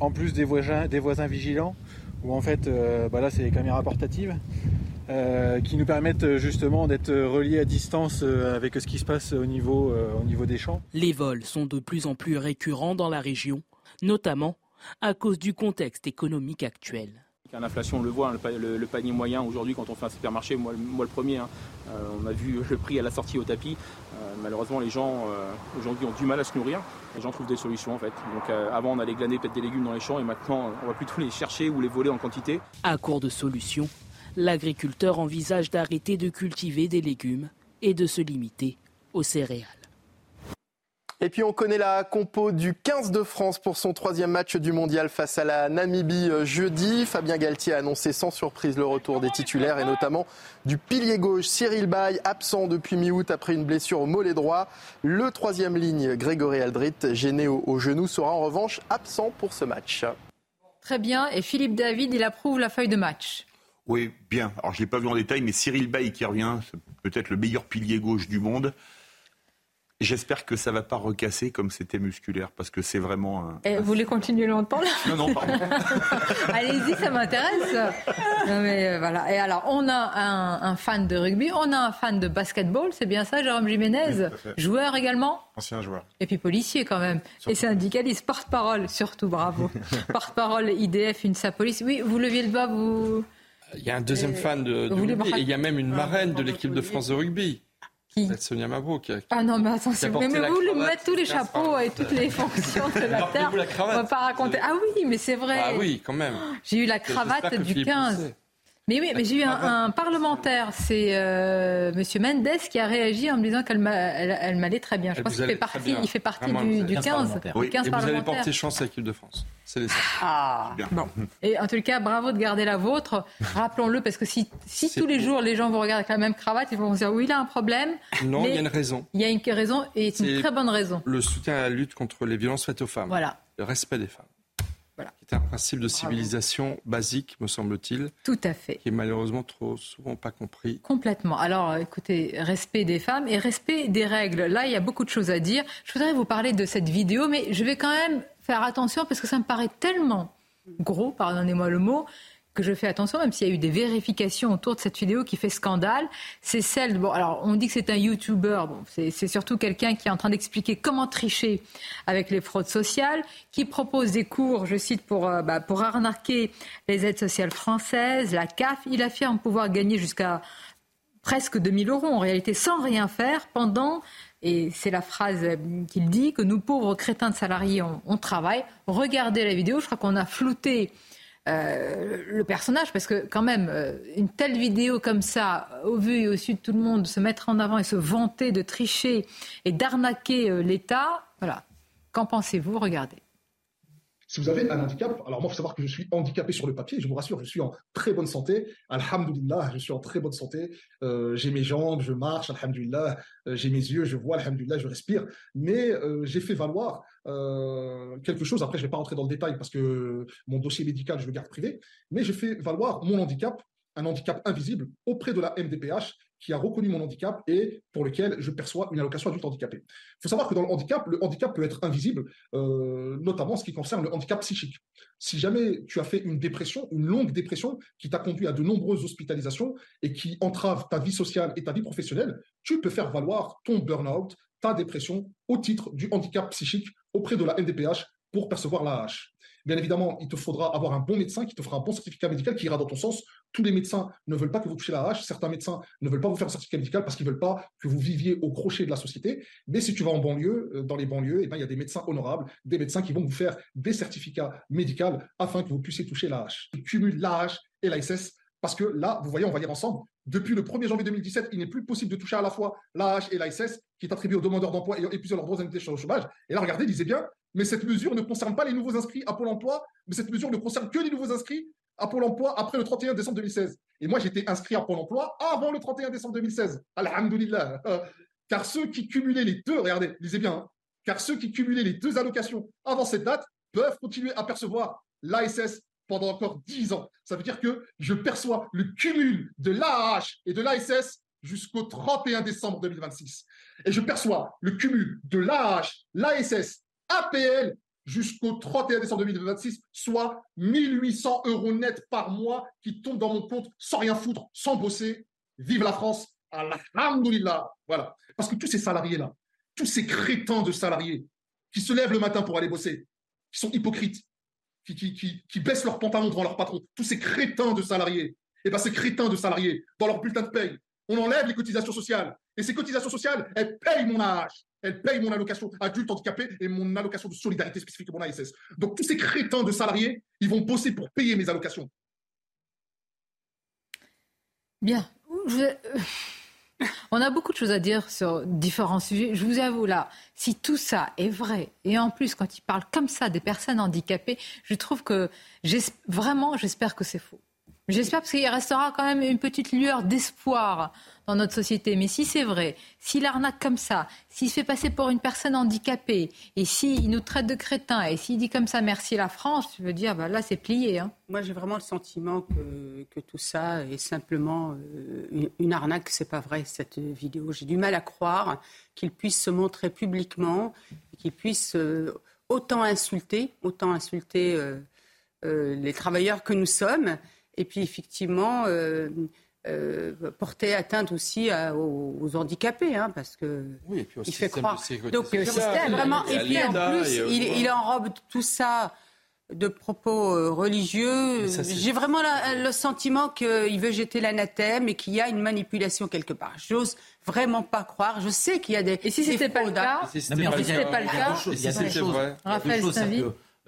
en plus des voisins, des voisins vigilants, où en fait, bah là c'est les caméras portatives. Euh, qui nous permettent euh, justement d'être reliés à distance euh, avec ce qui se passe au niveau, au niveau des champs. Les vols sont de plus en plus récurrents dans la région, notamment à cause du contexte économique actuel. L'inflation, on le voit, hein, le, panier moyen aujourd'hui, quand on fait un supermarché, moi, le premier, hein, on a vu le prix à la sortie au tapis. malheureusement, les gens aujourd'hui ont du mal à se nourrir. Les gens trouvent des solutions en fait. Donc avant, on allait glaner peut-être des légumes dans les champs et maintenant, on va plutôt les chercher ou les voler en quantité. À court de solutions, l'agriculteur envisage d'arrêter de cultiver des légumes et de se limiter aux céréales. Et puis on connaît la compo du 15 de France pour son troisième match du mondial face à la Namibie euh, jeudi. Fabien Galtier a annoncé sans surprise le retour des titulaires et notamment du pilier gauche Cyril Bay, absent depuis mi-août après une blessure au mollet droit. Le troisième ligne Grégory Aldrit, gêné au, au genou, sera en revanche absent pour ce match. Très bien. Et Philippe David, il approuve la feuille de match. Oui, bien. Alors, je ne l'ai pas vu en détail, mais Cyril Bay qui revient, peut-être le meilleur pilier gauche du monde. J'espère que ça ne va pas recasser comme c'était musculaire, parce que c'est vraiment. Un... Et vous voulez continuer longtemps là? Non, non, pardon. Allez-y, ça m'intéresse. mais euh, voilà. Et alors, on a un, fan de rugby, on a un fan de basketball, c'est bien ça, Jérôme Jiménez Joueur également? Ancien joueur. Et puis policier quand même. Et syndicaliste, porte-parole, surtout, bravo. porte-parole IDF, une police. Oui, vous leviez le bas, vous. Il y a un deuxième fan de, rugby et il y a même une marraine de l'équipe de France de rugby. Qui Sonia Mabrouk. ah non, mais attention, mais, vous le mettez tous les chapeaux et toutes les fonctions de la Terre. On va pas raconter. Ah oui, mais c'est vrai. Ah oui, quand même. J'ai eu la cravate du 15. Mais oui, mais j'ai eu un, parlementaire, c'est euh, Monsieur Mendes, qui a réagi en me disant qu'elle m'allait très bien. Je pense qu'il fait partie, il fait partie du, du 15. Oui. et vous allez porter chance à l'équipe de France. C'est Ah, bon. Et en tout cas, bravo de garder la vôtre. Rappelons-le, parce que si, si tous les jours les gens vous regardent avec la même cravate, ils vont se dire oui, il a un problème. Non, il y a une raison. Il y a une raison, et c'est une très bonne raison. Le soutien à la lutte contre les violences faites aux femmes. Voilà. Le respect des femmes. Voilà. Qui est un principe de civilisation basique, me semble-t-il. Tout à fait. Qui est malheureusement trop souvent pas compris. Complètement. Alors, écoutez, respect des femmes et respect des règles. Là, il y a beaucoup de choses à dire. Je voudrais vous parler de cette vidéo, mais je vais quand même faire attention parce que ça me paraît tellement gros, pardonnez-moi le mot, que je fais attention, même s'il y a eu des vérifications autour de cette vidéo qui fait scandale, c'est celle. Bon, alors on dit que c'est un YouTuber. Bon, c'est surtout quelqu'un qui est en train d'expliquer comment tricher avec les fraudes sociales, qui propose des cours, je cite, pour, euh, bah, arnaquer les aides sociales françaises, la CAF. Il affirme pouvoir gagner jusqu'à presque 2000 euros en réalité sans rien faire pendant et c'est la phrase qu'il dit que nous pauvres crétins de salariés on, on travaille. Regardez la vidéo, je crois qu'on a flouté le personnage, parce que quand même, une telle vidéo comme ça, au vu et au sud de tout le monde, se mettre en avant et se vanter de tricher et d'arnaquer l'État, voilà. Qu'en pensez-vous? Regardez. Si vous avez un handicap, alors moi, il faut savoir que je suis handicapé sur le papier, je vous rassure, je suis en très bonne santé. Alhamdulillah, je suis en très bonne santé. Euh, j'ai mes jambes, je marche, alhamdulillah. Euh, j'ai mes yeux, je vois, alhamdulillah, je respire. Mais euh, j'ai fait valoir quelque chose. Après, je ne vais pas rentrer dans le détail parce que mon dossier médical, je le garde privé. Mais j'ai fait valoir mon handicap un handicap invisible auprès de la MDPH qui a reconnu mon handicap et pour lequel je perçois une allocation adulte handicapé. Il faut savoir que dans le handicap, le handicap peut être invisible, euh, notamment en ce qui concerne le handicap psychique. Si jamais tu as fait une dépression, une longue dépression qui t'a conduit à de nombreuses hospitalisations et qui entrave ta vie sociale et ta vie professionnelle, tu peux faire valoir ton burn-out, ta dépression au titre du handicap psychique auprès de la NDPH pour percevoir l'AH. Bien évidemment, il te faudra avoir un bon médecin qui te fera un bon certificat médical qui ira dans ton sens. Tous les médecins ne veulent pas que vous touchiez la hache. Certains médecins ne veulent pas vous faire un certificat médical parce qu'ils ne veulent pas que vous viviez au crochet de la société. Mais si tu vas en banlieue, euh, dans les banlieues, eh ben, il y a des médecins honorables, des médecins qui vont vous faire des certificats médicaux afin que vous puissiez toucher la hache. Ils cumulent l'AH et l'ASS parce que là, vous voyez, on va lire ensemble, depuis le 1er janvier 2017, il n'est plus possible de toucher à la fois l'AH et l'ASS, qui est attribué aux demandeurs d'emploi et épuisant leurs droits sur le chômage. Et là, regardez, disait bien, mais cette mesure ne concerne pas les nouveaux inscrits à Pôle emploi, mais cette mesure ne concerne que les nouveaux inscrits à Pôle emploi après le 31 décembre 2016. Et moi, j'étais inscrit à Pôle emploi avant le 31 décembre 2016. Alhamdulillah. Car ceux qui cumulaient les deux, regardez, lisez bien, hein, car ceux qui cumulaient les deux allocations avant cette date peuvent continuer à percevoir l'ASS pendant encore 10 ans. Ça veut dire que je perçois le cumul de l'AAH et de l'ASS jusqu'au 31 décembre 2026. Et je perçois le cumul de l'AAH, l'ASS, APL jusqu'au 31 décembre 2026, soit 1800 euros net par mois qui tombent dans mon compte sans rien foutre, sans bosser. Vive la France, alhamdoulilah. Voilà. Parce que tous ces salariés-là, tous ces crétins de salariés qui se lèvent le matin pour aller bosser, qui sont hypocrites, qui, baissent leurs pantalons devant leur patron, tous ces crétins de salariés, et eh bien ces crétins de salariés, dans leur bulletin de paye, on enlève les cotisations sociales. Et ces cotisations sociales, elles payent mon AH, elles payent mon allocation adulte handicapé et mon allocation de solidarité spécifique et mon ASS. Donc tous ces crétins de salariés, ils vont bosser pour payer mes allocations. Bien. On a beaucoup de choses à dire sur différents sujets. Je vous avoue là, si tout ça est vrai, et en plus quand il parle comme ça des personnes handicapées, je trouve que vraiment, j'espère que c'est faux. J'espère parce qu'il restera quand même une petite lueur d'espoir dans notre société. Mais si c'est vrai, s'il arnaque comme ça, s'il se fait passer pour une personne handicapée, et s'il nous traite de crétins, et s'il dit comme ça merci la France, je veux dire, bah là c'est plié. Hein. Moi j'ai vraiment le sentiment que, tout ça est simplement euh, une, arnaque, c'est pas vrai cette vidéo. J'ai du mal à croire qu'il puisse se montrer publiquement, qu'il puisse euh, autant insulter, autant insulter euh, les travailleurs que nous sommes et puis effectivement euh, euh, porter atteinte aussi aux, handicapés, hein, parce que il fait croire. Donc le système, vraiment. Et puis en plus, il, il, enrobe tout ça de propos euh, religieux. J'ai vraiment le sentiment qu'il veut jeter l'anathème et qu'il y a une manipulation quelque part. J'ose vraiment pas croire. Je sais qu'il y a des. Et si c'était pas, le cas, si c'était pas le cas, il y a des choses. Raphaël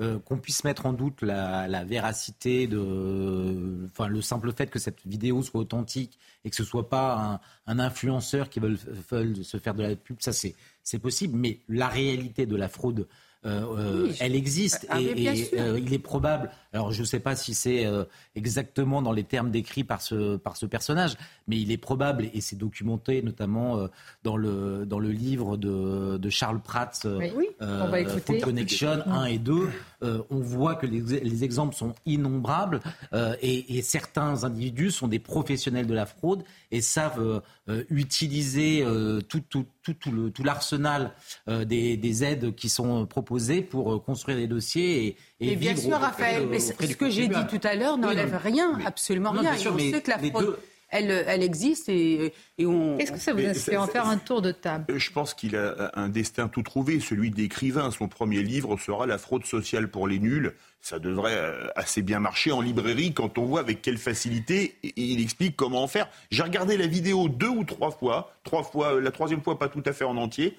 euh, qu'on puisse mettre en doute la, véracité de, enfin le simple fait que cette vidéo soit authentique et que ce soit pas un, influenceur qui veut, se faire de la pub, ça c'est c'est possible. Mais la réalité de la fraude euh, euh, elle existe ah, et, euh, il est probable. Alors je ne sais pas si c'est exactement dans les termes décrits par ce par ce personnage, mais il est probable et c'est documenté notamment dans le dans le livre de, de Charles Pratt, oui, Connection 1 et 2. on voit que les, les exemples sont innombrables et, et, certains individus sont des professionnels de la fraude et savent utiliser tout, tout, tout, tout l'arsenal des, des aides qui sont proposées pour euh, construire des dossiers et, et bien sûr, Raphaël, mais ce que j'ai dit tout à l'heure n'enlève rien, absolument rien. on sait que la fraude, elle, elle, existe et, et on. Qu'est-ce que ça vous inspire en faire un tour de table? Je pense qu'il a un destin tout trouvé, celui d'écrivain. Son premier livre sera La fraude sociale pour les nuls. Ça devrait euh, assez bien marcher en librairie quand on voit avec quelle facilité il explique comment en faire. J'ai regardé la vidéo deux ou trois fois, trois fois, la troisième fois pas tout à fait en entier.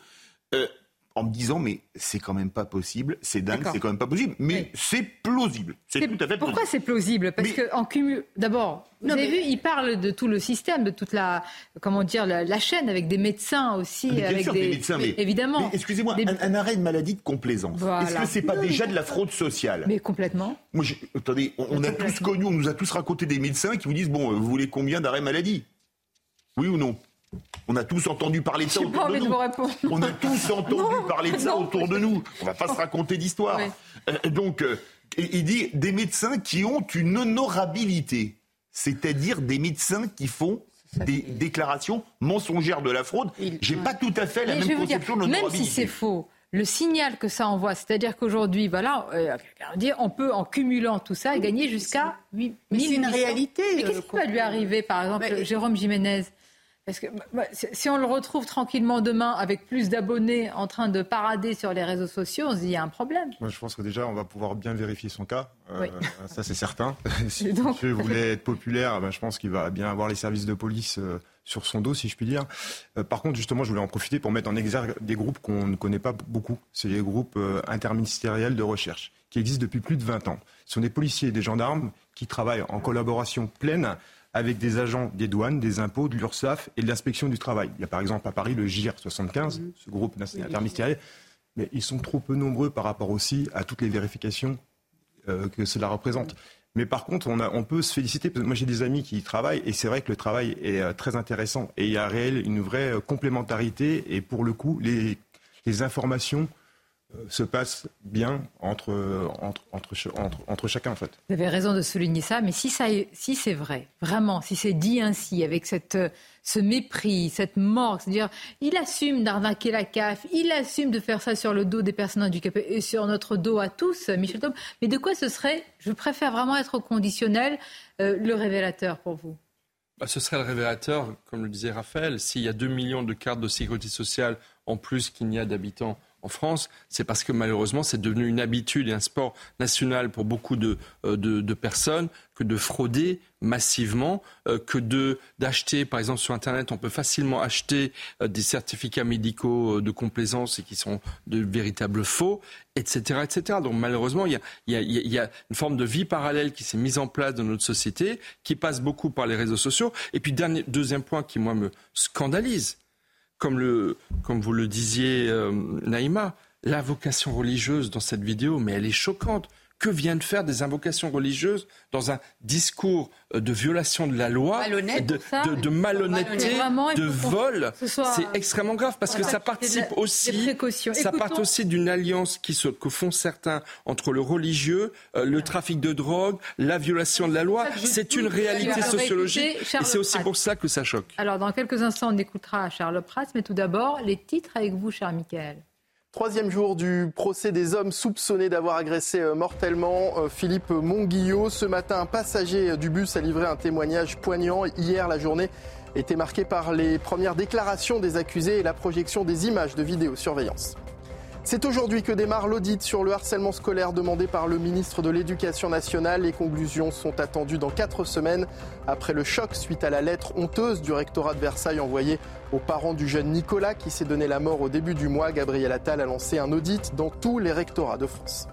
Euh, en me disant mais c'est quand même pas possible, c'est dingue, c'est quand même pas possible, mais c'est plausible. C'est tout à fait Pourquoi c'est plausible? Parce que en cumul, d'abord, vous avez vu, il parle de tout le système, de toute la, comment dire, la, chaîne avec des médecins aussi, ah, avec des, médecins, mais, évidemment. Excusez-moi, un, arrêt de maladie de complaisance. Est-ce que c'est pas déjà de la fraude sociale? Mais complètement. Moi, attendez, on, a tous connu, on nous a tous raconté des médecins qui vous disent bon, vous voulez combien d'arrêts maladie? Oui ou non? On a tous entendu parler de ça autour de nous. on a tous entendu parler de ça autour de nous. On va pas se raconter d'histoire. Euh, donc, euh, il dit des médecins qui ont une honorabilité, c'est-à-dire des médecins qui font des déclarations mensongères de la fraude. J'ai pas tout à fait la même conception de l'honorabilité. Même si c'est faux, le signal que ça envoie, c'est-à-dire qu'aujourd'hui, voilà, euh, on peut en cumulant tout ça gagner jusqu'à 8 000 C'est une réalité. qu'est-ce qui va lui arriver, par exemple, Jérôme Jiménez? Parce que bah, si on le retrouve tranquillement demain avec plus d'abonnés en train de parader sur les réseaux sociaux, on se dit il y a un problème. Moi, je pense que déjà, on va pouvoir bien vérifier son cas. Euh, ça, c'est certain. si Donc... monsieur voulait être populaire, ben, je pense qu'il va bien avoir les services de police euh, sur son dos, si je puis dire. Euh, par contre, justement, je voulais en profiter pour mettre en exergue des groupes qu'on ne connaît pas beaucoup. C'est les groupes interministériels de recherche qui existent depuis plus de 20 ans. Ce sont des policiers et des gendarmes qui travaillent en collaboration pleine avec des agents des douanes, des impôts, de l'URSSAF et de l'inspection du travail. Il y a par exemple à Paris le GIR 75, mhm. ce groupe interministériel, mais ils sont trop peu nombreux par rapport aussi à toutes les vérifications euh, que cela représente. Mais par contre, on, a, on, peut se féliciter, parce que moi j'ai des amis qui y travaillent, et c'est vrai que le travail est euh, très intéressant, et il y a réel, une vraie euh, complémentarité, et pour le coup, les, les informations se passe bien entre, entre, entre, entre, chacun en fait. Vous avez raison de souligner ça, mais si, ça, si c'est vrai, vraiment, si c'est dit ainsi, avec cette, ce mépris, cette mort, c'est-à-dire il assume d'arnaquer la CAF, il assume de faire ça sur le dos des personnes handicapées et sur notre dos à tous, Michel Thom, mais de quoi ce serait, je préfère vraiment être au conditionnel, euh, le révélateur pour vous? Bah, Ce serait le révélateur, comme le disait Raphaël, s'il y a 2 millions de cartes de sécurité sociale en plus qu'il n'y a d'habitants en France, c'est parce que malheureusement, c'est devenu une habitude et un sport national pour beaucoup de, euh, de, personnes que de frauder massivement, euh, que de d'acheter, par exemple sur Internet, on peut facilement acheter euh, des certificats médicaux de complaisance et qui sont de véritables faux, etc., etc. Donc malheureusement, il y a, y a, une forme de vie parallèle qui s'est mise en place dans notre société, qui passe beaucoup par les réseaux sociaux. Et puis deuxième point qui moi me scandalise, comme, le, comme vous le disiez, euh, Naïma, la vocation religieuse dans cette vidéo, mais elle est choquante que viennent faire des invocations religieuses dans un discours euh, de violation de la loi, de, malhonnêteté, de vol. C'est extrêmement grave parce que ça participe aussi, ça part aussi d'une alliance qui se, que font certains entre le religieux, euh, le trafic de drogue, la violation de la loi. C'est une réalité sociologique et c'est aussi pour ça que ça choque. Alors dans quelques instants, on écoutera Charles Prats, mais tout d'abord les titres avec vous, cher Michael. Troisième jour du procès des hommes soupçonnés d'avoir agressé euh, mortellement euh, Philippe Monguillot. Ce matin, un passager du bus a livré un témoignage poignant. Hier, la journée était marquée par les premières déclarations des accusés et la projection des images de vidéosurveillance. C'est aujourd'hui que démarre l'audit sur le harcèlement scolaire demandé par le ministre de l'Éducation nationale. Les conclusions sont attendues dans quatre semaines après le choc suite à la lettre honteuse du rectorat de Versailles envoyée aux parents du jeune Nicolas qui s'est donné la mort au début du mois. Gabriel Attal a lancé un audit dans tous les rectorats de France.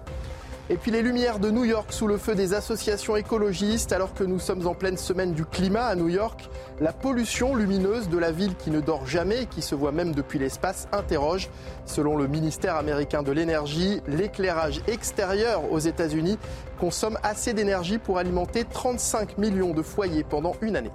Et puis les lumières de New York sous le feu des associations écologistes alors que nous sommes en pleine semaine du climat à New York. La pollution lumineuse de la ville qui ne dort jamais et qui se voit même depuis l'espace interroge. Selon le ministère américain de l'énergie, l'éclairage extérieur aux États-Unis consomme assez d'énergie pour alimenter 35 millions de foyers pendant une année.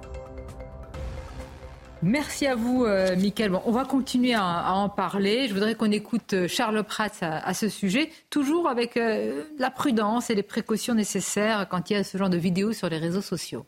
Merci à vous, euh, Mickaël. on va continuer à, en parler. Je voudrais qu'on écoute euh, Charles Prats à, ce sujet, toujours avec euh, la prudence et les précautions nécessaires quand il y a ce genre de vidéos sur les réseaux sociaux.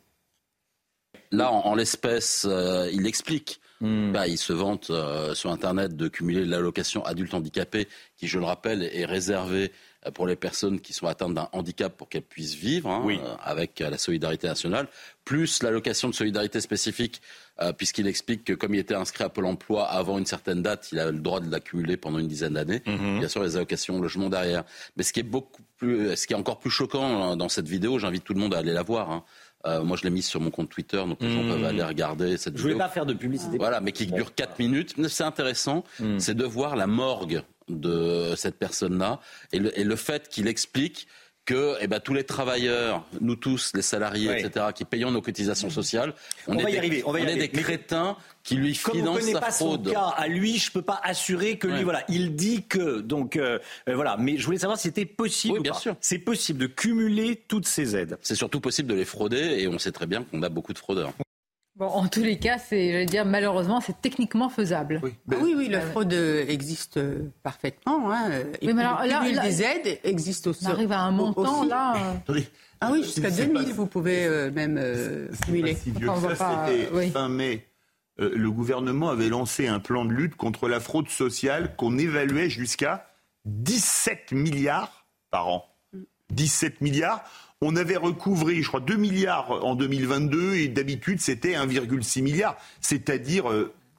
Là, en, l'espèce, il explique. Hmm. Bah, il se vante sur Internet de cumuler l'allocation adulte handicapé, qui, je le rappelle, est réservée pour les personnes qui sont atteintes d'un handicap pour qu'elles puissent vivre hein, avec la solidarité nationale, plus l'allocation de solidarité spécifique euh, puisqu'il explique que comme il était inscrit à Pôle emploi avant une certaine date, il a le droit de l'accumuler pendant une dizaine d'années. Mhm. Bien sûr, les allocations logement derrière. Mais ce qui est beaucoup plus, ce qui est encore plus choquant dans cette vidéo, j'invite tout le monde à aller la voir. Hein. Euh, moi, je l'ai mise sur mon compte Twitter, donc les gens mhm. peuvent aller regarder cette vidéo. Je voulais pas faire de publicité. Voilà, mais qui dure 4 minutes. C'est intéressant, mhm. c'est de voir la morgue de cette personne-là et le fait qu'il explique que eh ben, tous les travailleurs, nous tous, les salariés, etc., qui payons nos cotisations sociales, on, est, des, on, est des crétins qui lui financent sa pas fraude. Son cas à lui, je peux pas assurer que lui, voilà, il dit que, donc euh, euh, voilà. Mais je voulais savoir si c'était possible. Oui, bien sûr. C'est possible de cumuler toutes ces aides. C'est surtout possible de les frauder, et on sait très bien qu'on a beaucoup de fraudeurs. Bon, en tous les cas, c'est, je dire, malheureusement, c'est techniquement faisable. Oui, ah oui, oui, la fraude existe parfaitement. Hein. Et mais alors, là, des aides existe aussi. On arrive à un montant là. Euh. Ah oui, jusqu'à 2000, vous pouvez euh, même euh, cumuler. Si C'était fin mai. le gouvernement avait lancé un plan de lutte contre la fraude sociale qu'on évaluait jusqu'à 17 milliards par an. 17 milliards. On avait recouvré, je crois, 2 milliards en 2022 et d'habitude c'était 1,6 milliard, c'est-à-dire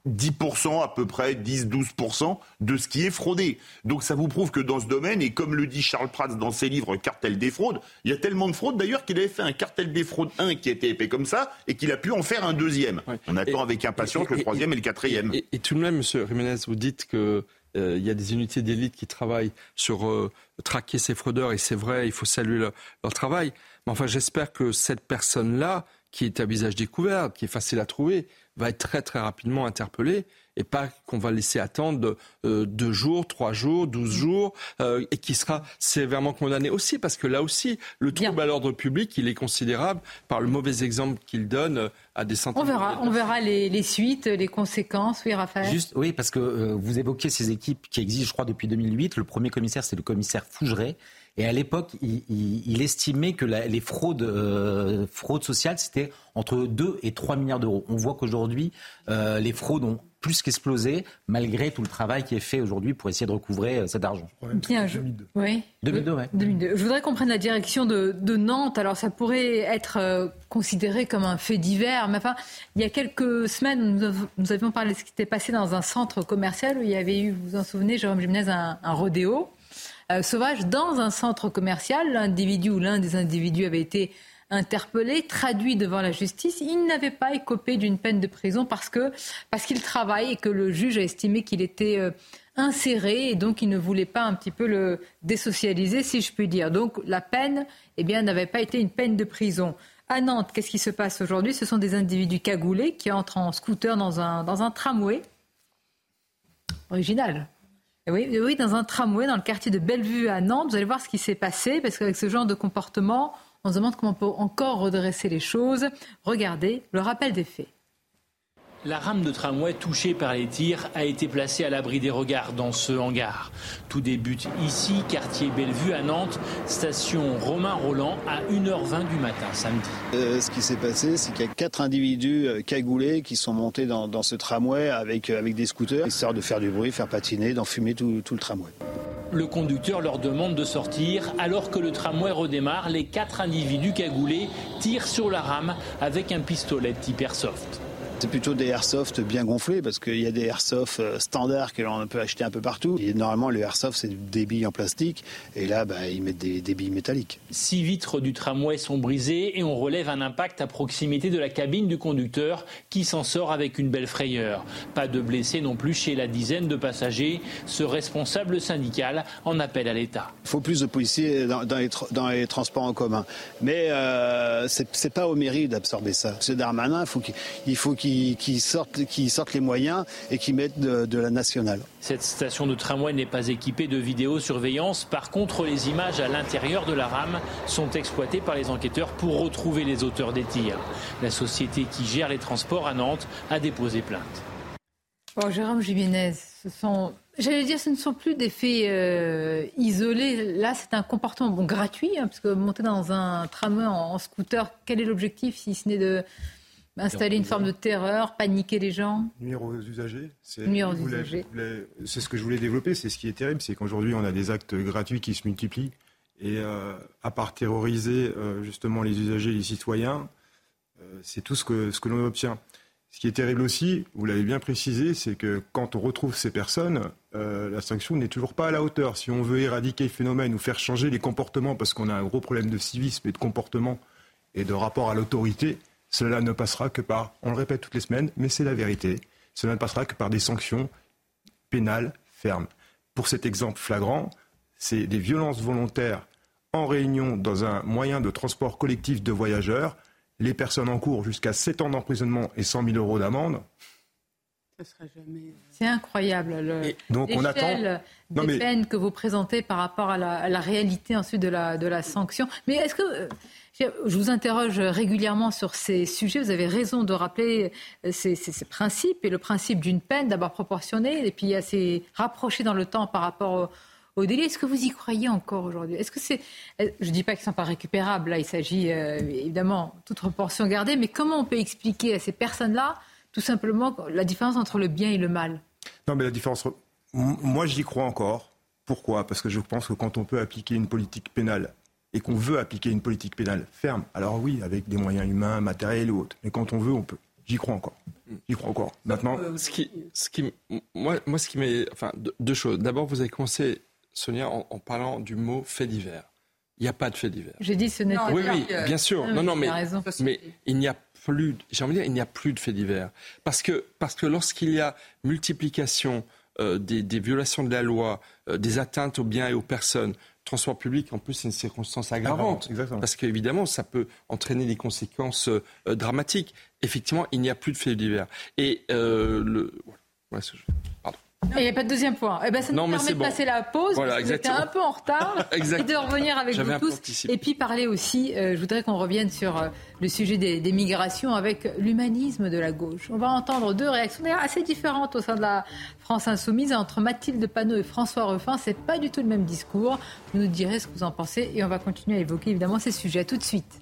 10% euh, à peu près, 10-12% de ce qui est fraudé. Donc ça vous prouve que dans ce domaine, et comme le dit Charles Prats dans ses livres Cartel des fraudes, il y a tellement de fraudes d'ailleurs qu'il avait fait un cartel des fraudes 1 qui était épais comme ça et qu'il a pu en faire un deuxième. On attend avec impatience le troisième et, le quatrième. Et, tout de même, Monsieur Jiménez, vous dites que euh, il y a des unités d'élite qui travaillent sur euh, traquer ces fraudeurs et c'est vrai, il faut saluer leur travail. Mais enfin, j'espère que cette personne-là, qui est à visage découvert, qui est facile à trouver, va être très très rapidement interpellée et pas qu'on va laisser attendre euh, deux jours, trois jours, douze jours, euh, et qui sera sévèrement condamné aussi, parce que là aussi, le trouble à l'ordre public, il est considérable par le mauvais exemple qu'il donne euh, à des centaines. On verra, on verra les, suites, les conséquences. Oui, Raphaël. Juste, oui, parce que vous évoquiez ces équipes qui existent, je crois, depuis 2008. Le premier commissaire, c'est le commissaire Fougeret. Et à l'époque, il, estimait que les fraudes, euh, fraudes sociales, c'était entre 2 et 3 milliards d'euros. On voit qu'aujourd'hui, euh, les fraudes ont plus qu'explosé, malgré tout le travail qui est fait aujourd'hui pour essayer de recouvrer euh, cet argent. Bien, je... 2002. Oui. 2002, ouais. 2002. Je voudrais qu'on prenne la direction de, Nantes. Alors, ça pourrait être considéré comme un fait divers, mais enfin, il y a quelques semaines, nous, avions parlé de ce qui s'était passé dans un centre commercial où il y avait eu, vous vous en souvenez, Jérôme Jiménez, un, un rodéo. Euh, sauvage dans un centre commercial. L'individu ou l'un des individus avait été interpellé, traduit devant la justice. Il n'avait pas écopé d'une peine de prison parce que parce qu'il travaille et que le juge a estimé qu'il était euh, inséré et donc il ne voulait pas un petit peu le désocialiser, si je puis dire. Donc la peine, eh bien, n'avait pas été une peine de prison. À Nantes, qu'est-ce qui se passe aujourd'hui? Ce sont des individus cagoulés qui entrent en scooter dans un, dans un tramway. Original. Oui, oui, dans un tramway dans le quartier de Bellevue à Nantes. Vous allez voir ce qui s'est passé, parce qu'avec ce genre de comportement, on se demande comment on peut encore redresser les choses. Regardez le rappel des faits. La rame de tramway touchée par les tirs a été placée à l'abri des regards dans ce hangar. Tout débute ici, quartier Bellevue à Nantes, station Romain Roland à 1h20 du matin samedi. Euh, ce qui s'est passé, c'est qu'il y a quatre individus euh, cagoulés qui sont montés dans, ce tramway avec, euh, avec des scooters, histoire de faire du bruit, faire patiner, d'enfumer tout, tout le tramway. Le conducteur leur demande de sortir. Alors que le tramway redémarre, les quatre individus cagoulés tirent sur la rame avec un pistolet type airsoft. C'est plutôt des airsoft bien gonflés parce qu'il y a des airsoft euh, standards que l'on peut acheter un peu partout. Et normalement, le airsoft, c'est des billes en plastique. Et là, bah, ils mettent des, des, billes métalliques. Six vitres du tramway sont brisées et on relève un impact à proximité de la cabine du conducteur qui s'en sort avec une belle frayeur. Pas de blessés non plus chez la dizaine de passagers. Ce responsable syndical en appelle à l'État. Il faut plus de policiers dans, les, dans les, transports en commun. Mais euh, c'est pas au mairie d'absorber ça. C'est Darmanin, il faut qu'il qui, sortent, qui sortent les moyens et qui mettent de, la nationale. Cette station de tramway n'est pas équipée de vidéosurveillance. Par contre, les images à l'intérieur de la rame sont exploitées par les enquêteurs pour retrouver les auteurs des tirs. La société qui gère les transports à Nantes a déposé plainte. Bon, Jérôme Jiménez, ce sont, j'allais dire, ce ne sont plus des faits euh, isolés. Là, c'est un comportement bon, gratuit, hein, parce que monter dans un tramway en scooter, quel est l'objectif si ce n'est de Installer une forme de terreur, paniquer les gens Nuire aux usagers. C'est ce que je voulais développer, c'est ce qui est terrible, c'est qu'aujourd'hui on a des actes gratuits qui se multiplient. Et euh, à part terroriser euh, justement les usagers, les citoyens, euh, c'est tout ce que, ce que l'on obtient. Ce qui est terrible aussi, vous l'avez bien précisé, c'est que quand on retrouve ces personnes, la sanction n'est toujours pas à la hauteur. Si on veut éradiquer le phénomène ou faire changer les comportements, parce qu'on a un gros problème de civisme et de comportement et de rapport à l'autorité, cela ne passera que par, on le répète toutes les semaines, mais c'est la vérité, cela ne passera que par des sanctions pénales fermes. pour cet exemple flagrant, c'est des violences volontaires en réunion dans un moyen de transport collectif de voyageurs. Les personnes en cours jusqu'à 7 ans d'emprisonnement et 100 000 euros d'amende. C'est incroyable le, donc on attend des peines que vous présentez par rapport à la, réalité ensuite de la, de la sanction. Mais est-ce que euh, je vous interroge régulièrement sur ces sujets. Vous avez raison de rappeler euh, ces, principes et le principe d'une peine d'abord proportionnée et puis assez rapproché dans le temps par rapport au, délit. Est-ce que vous y croyez encore aujourd'hui? Est-ce que c'est euh, Je ne dis pas qu'ils ne sont pas récupérables. Là, il s'agit évidemment toute proportion gardée. Mais comment on peut expliquer à ces personnes-là tout simplement la différence entre le bien et le mal Non, mais la différence. Moi, j'y crois encore. Pourquoi? Parce que je pense que quand on peut appliquer une politique pénale et qu'on veut appliquer une politique pénale ferme, alors oui, avec des moyens humains, matériels ou autres. Mais quand on veut, on peut. J'y crois encore. J'y crois encore. Maintenant. Euh, ce qui, ce qui, moi, moi, ce qui m'est. Enfin, deux, choses. D'abord, vous avez commencé, Sonia, en, parlant du mot fait divers. Il n'y a pas de fait divers. J'ai dit ce n'est pas. Oui, oui, bien sûr. non, non, mais, mais il n'y a plus, j'ai envie de dire, il n'y a plus de faits divers. Parce que, parce que lorsqu'il y a multiplication euh, des, violations de la loi, euh, des atteintes aux biens et aux personnes, transport public, en plus, c'est une circonstance aggravante. parce qu'évidemment, ça peut entraîner des conséquences euh, dramatiques. Effectivement, il n'y a plus de faits divers. Et le. Voilà, pardon. Il n'y a pas de deuxième point. Eh ben, ça nous permet de passer la pause. Voilà, parce que un peu en retard. et de revenir avec vous tous. Et puis parler aussi, euh, je voudrais qu'on revienne sur euh, le sujet des, migrations avec l'humanisme de la gauche. On va entendre deux réactions assez différentes au sein de la France insoumise entre Mathilde Panot et François Ruffin. C'est pas du tout le même discours. Vous nous direz ce que vous en pensez et on va continuer à évoquer évidemment ces sujets. tout de suite.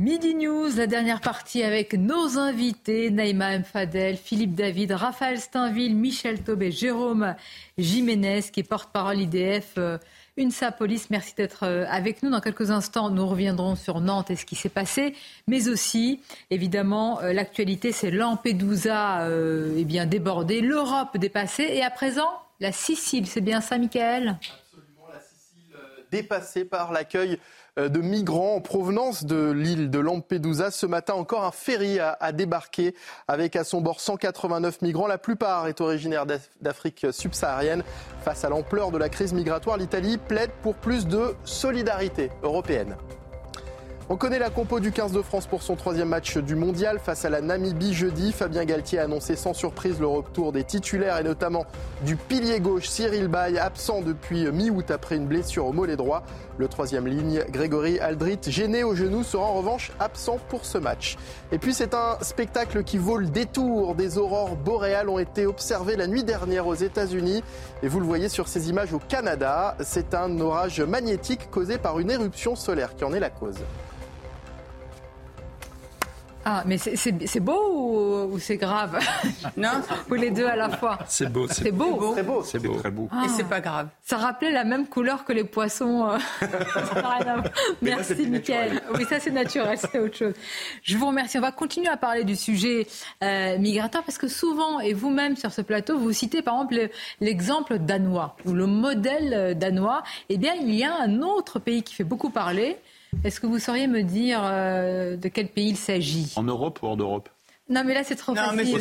Midi News, la dernière partie avec nos invités, Naïma M. Fadel, Philippe David, Raphaël Steinville, Michel Taubé, Jérôme Jiménez, qui est porte-parole IDF, euh, UNSA Police. Merci d'être euh, avec nous. Dans quelques instants, nous reviendrons sur Nantes et ce qui s'est passé, mais aussi, évidemment, euh, l'actualité, c'est Lampedusa eh bien, débordée, l'Europe dépassée, et à présent, la Sicile. C'est bien ça, Michael? Sicile dépassée par l'accueil euh, de migrants en provenance de l'île de Lampedusa. Ce matin encore, un ferry a, débarqué avec à son bord 189 migrants. La plupart est originaire d'Afrique subsaharienne. Face à l'ampleur de la crise migratoire, l'Italie plaide pour plus de solidarité européenne. On connaît la compo du 15 de France pour son troisième match du mondial face à la Namibie jeudi. Fabien Galtier a annoncé sans surprise le retour des titulaires et notamment du pilier gauche Cyril Bay, absent depuis mi-août après une blessure au mollet droit. Le troisième ligne, Grégory Aldrit, gêné au genou, sera en revanche absent pour ce match. Et puis c'est un spectacle qui vaut le détour. Des aurores boréales ont été observées la nuit dernière aux États-Unis. Et vous le voyez sur ces images au Canada. C'est un orage magnétique causé par une éruption solaire qui en est la cause? Ah, mais c'est beau ou, c'est grave Non Ou les deux à la fois C'est beau. C'est beau. C'est beau. C'est beau. Très beau. Et c'est pas grave. Ça rappelait la même couleur que les poissons. Euh. Merci, Mickaël. Oui, ça c'est naturel, c'est autre chose. Je vous remercie. On va continuer à parler du sujet euh, migratoire parce que souvent, et vous-même sur ce plateau, vous citez par exemple l'exemple danois ou le modèle euh, danois. Eh bien, il y a un autre pays qui fait beaucoup parler est-ce que vous sauriez me dire euh, de quel pays il s'agit? En Europe ou hors d'Europe? Non, mais là, c'est trop facile.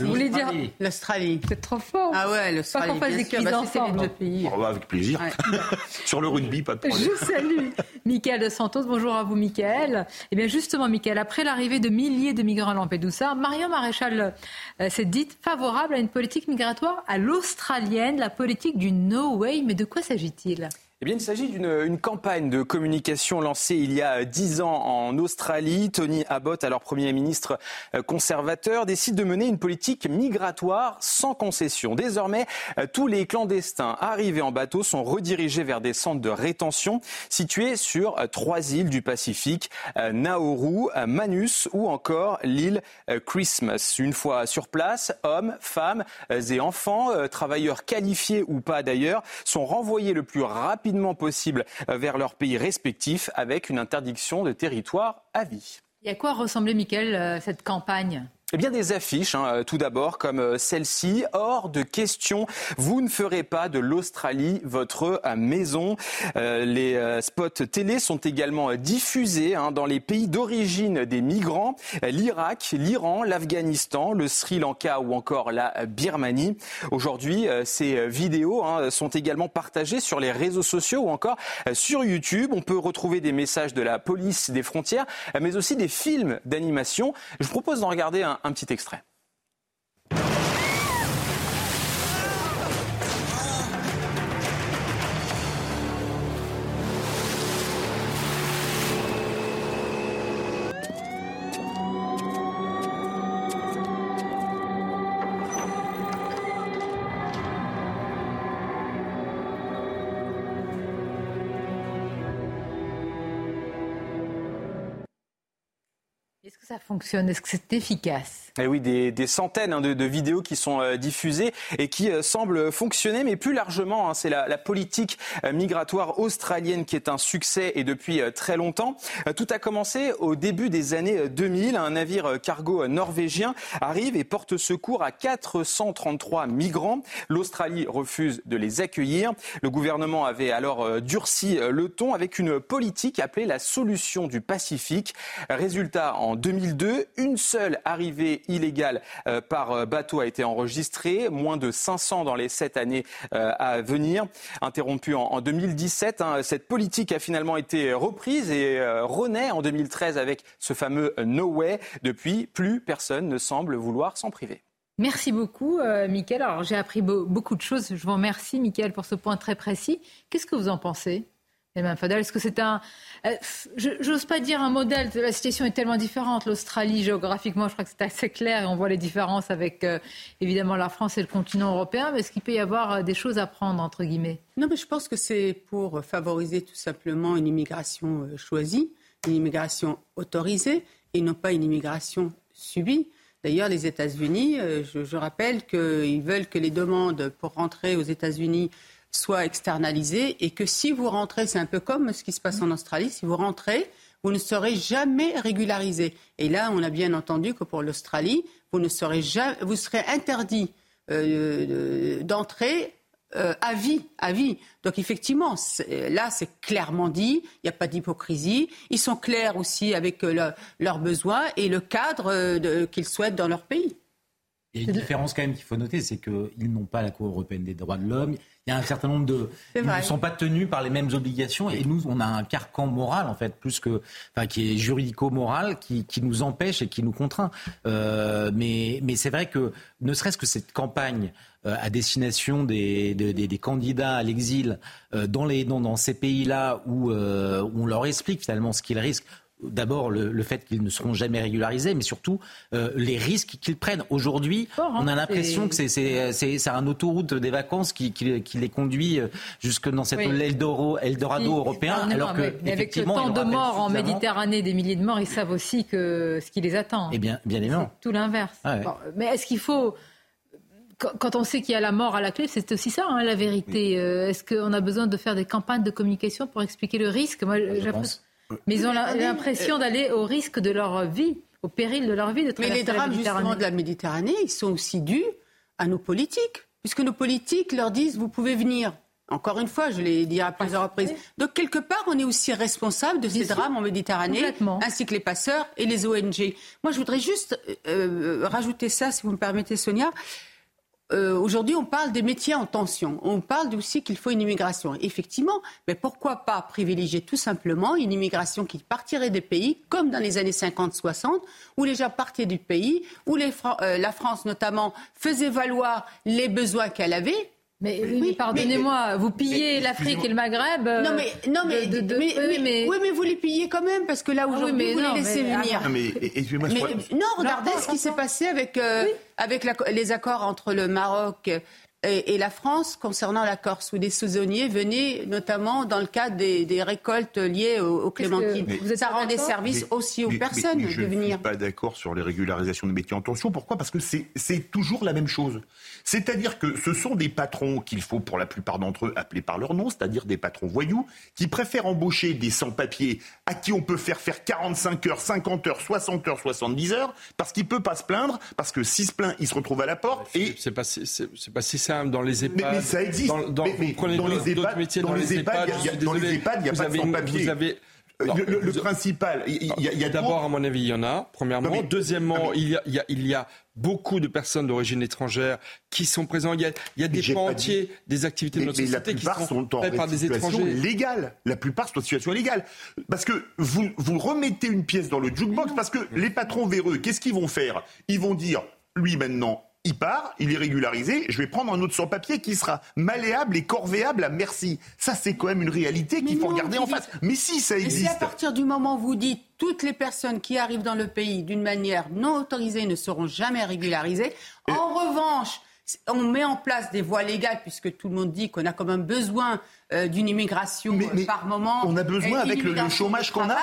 Vous voulez dire l'Australie C'est trop fort. Ah ouais, l'Australie. Pas qu'on fasse des quiz bah, ensemble. Les deux pays. Oh, bah, avec plaisir. Sur le rugby, pas de problème. Je salue Michael de Santos. Bonjour à vous, Michael. Eh bien, justement, Michael, après l'arrivée de milliers de migrants à Lampedusa, Marion Maréchal euh, s'est dite favorable à une politique migratoire à l'australienne, la politique du no way. Mais de quoi s'agit-il? Eh bien, il s'agit d'une campagne de communication lancée il y a dix ans en Australie. Tony Abbott, alors Premier ministre euh, conservateur, décide de mener une politique migratoire sans concession. Désormais, euh, tous les clandestins arrivés en bateau sont redirigés vers des centres de rétention situés sur euh, trois îles du Pacifique, Nauru, Manus ou encore l'île Christmas. Une fois sur place, hommes, femmes et enfants, travailleurs qualifiés ou pas d'ailleurs, sont renvoyés le plus rapidement possible vers leur pays respectif avec une interdiction de territoire à vie. Et à quoi ressemblait, Mickaël, euh, cette campagne? Eh bien, des affiches, hein, tout d'abord, comme euh, celle-ci. Hors de question, vous ne ferez pas de l'Australie votre euh, maison. Euh, les spots télé sont également diffusés hein, dans les pays d'origine des migrants, l'Irak, l'Iran, l'Afghanistan, le Sri Lanka ou encore la Birmanie. Aujourd'hui, ces vidéos hein, sont également partagées sur les réseaux sociaux ou encore sur YouTube. On peut retrouver des messages de la police des frontières, mais aussi des films d'animation. Je vous propose d'en regarder un, un petit extrait. Fonctionne? Est-ce que c'est efficace? Eh oui, des, des centaines hein, de, de, vidéos qui sont euh, diffusées et qui euh, semblent fonctionner, mais plus largement, hein, c'est la, la, politique euh, migratoire australienne qui est un succès et depuis très longtemps. tout a commencé au début des années 2000. Un navire cargo norvégien arrive et porte secours à 433 migrants. L'Australie refuse de les accueillir. Le gouvernement avait alors durci le ton avec une politique appelée la solution du Pacifique. Résultat, en 2002, une seule arrivée illégale euh, par euh, bateau a été enregistrée, moins de 500 dans les sept années euh, à venir. Interrompue en 2017, hein, cette politique a finalement été reprise et renaît en 2013 avec ce fameux No Way. Depuis, plus personne ne semble vouloir s'en priver. Merci beaucoup, euh, Alors, j'ai appris beaucoup de choses. Je vous remercie, Mickaël, pour ce point très précis. Qu'est-ce que vous en pensez? Est-ce que c'est un. Euh, j'ose pas dire un modèle, la situation est tellement différente. L'Australie, géographiquement, je crois que c'est assez clair et on voit les différences avec euh, évidemment la France et le continent européen. Mais est-ce qu'il peut y avoir euh, des choses à prendre, entre guillemets? Non, mais je pense que c'est pour favoriser tout simplement une immigration choisie, une immigration autorisée et non pas une immigration subie. D'ailleurs, les États-Unis, je, je rappelle qu'ils veulent que les demandes pour rentrer aux États-Unis soit externalisé et que si vous rentrez, c'est un peu comme ce qui se passe en Australie, si vous rentrez, vous ne serez jamais régularisé. Et là, on a bien entendu que pour l'Australie, vous ne serez jamais, vous serez interdit euh, d'entrer euh, à vie, à vie. Donc effectivement, là, c'est clairement dit. Il n'y a pas d'hypocrisie. Ils sont clairs aussi avec euh, leurs besoins et le cadre qu'ils souhaitent dans leur pays. Il y a une différence quand même qu'il faut noter, c'est qu'ils n'ont pas la Cour européenne des droits de l'homme. Il y a un certain nombre de ils ne sont pas tenus par les mêmes obligations. Et nous on a un carcan moral en fait plus que enfin qui est juridico-moral qui, qui nous empêche et qui nous contraint. Euh, mais mais c'est vrai que ne serait-ce que cette campagne euh, à destination des, des, des, candidats à l'exil euh, dans, les, dans, dans ces pays-là où on leur explique finalement ce qu'ils risquent d'abord le, fait qu'ils ne seront jamais régularisés, mais surtout euh, les risques qu'ils prennent. Aujourd'hui, on a hein, l'impression que c'est un autoroute des vacances qui, les conduit euh, jusque dans cet Eldorado, européen. alors que, avec le temps de mort en Méditerranée, des milliers de morts, ils savent aussi que ce qui les attend. Eh bien, bien évidemment. Tout l'inverse. Ah mais est-ce qu'il faut quand on sait qu'il y a la mort à la clé, c'est aussi ça, hein, la vérité. Euh, est-ce qu'on a besoin de faire des campagnes de communication pour expliquer le risque? Moi, mais ils ont l'impression d'aller au risque de leur vie, au péril de leur vie de traverser Mais les drames justement de la Méditerranée, ils sont aussi dus à nos politiques, puisque nos politiques leur disent vous pouvez venir. Encore une fois, je l'ai dit à plusieurs reprises. Donc quelque part, on est aussi responsable de ces drames en Méditerranée, ainsi que les passeurs et les ONG. Moi, je voudrais juste euh, euh, rajouter ça, si vous me permettez, Sonia. Euh, aujourd'hui, on parle des métiers en tension. On parle aussi qu'il faut une immigration. Effectivement, mais pourquoi pas privilégier tout simplement une immigration qui partirait des pays, comme dans les années 50-60, où les gens partaient du pays, où euh, la France notamment faisait valoir les besoins qu'elle avait, mais, oui, pardonnez-moi, vous pillez l'Afrique et le Maghreb. non, mais, non, mais, oui, mais, oui, mais vous les pillez quand même, parce que là, ah aujourd'hui, vous les laissez venir. Non, mais, non, regardez ce qui s'est passé avec, euh, avec les accords entre le Maroc et, la France concernant la Corse, où des saisonniers venaient notamment dans le cadre des, récoltes liées aux, clémentines. Ça rend des services aussi aux personnes de venir. Je ne suis pas d'accord sur les régularisations de métiers en tension. Pourquoi? Parce que c'est toujours la même chose. C'est-à-dire que ce sont des patrons qu'il faut pour la plupart d'entre eux appeler par leur nom, c'est-à-dire des patrons voyous, qui préfèrent embaucher des sans-papiers à qui on peut faire faire 45 heures, 50 heures, 60 heures, 70 heures, parce qu'il ne peut pas se plaindre, parce que s'il se plaint, il se retrouve à la porte. et c'est pas, c'est pas si simple dans les EHPAD. Mais, ça existe. Dans, dans, mais, vous prenez dans les EHPAD, métiers, dans, les EHPAD, il n'y a, pas de sans-papiers. le, principal, il y a, d'abord, à mon avis, il y en a. Premièrement, deuxièmement, il y a, il y a, il y a beaucoup de personnes d'origine étrangère qui sont présentes. Il y a, des pans entiers des activités de notre société qui sont, sont en par des étrangers. légale. La plupart sont en situation légale. Parce que vous, vous remettez une pièce dans le jukebox parce que les patrons véreux, qu'est-ce qu'ils vont faire Ils vont dire, lui maintenant, il part, il est régularisé, je vais prendre un autre sans-papier qui sera malléable et corvéable à merci. Ça, c'est quand même une réalité qu'il faut regarder en face. Mais si, ça existe. Et si à partir du moment où vous dites toutes les personnes qui arrivent dans le pays d'une manière non autorisée ne seront jamais régularisées, en revanche, on met en place des voies légales, puisque tout le monde dit qu'on a quand même besoin euh, d'une immigration euh, par moment. On a besoin avec le, le chômage qu'on a.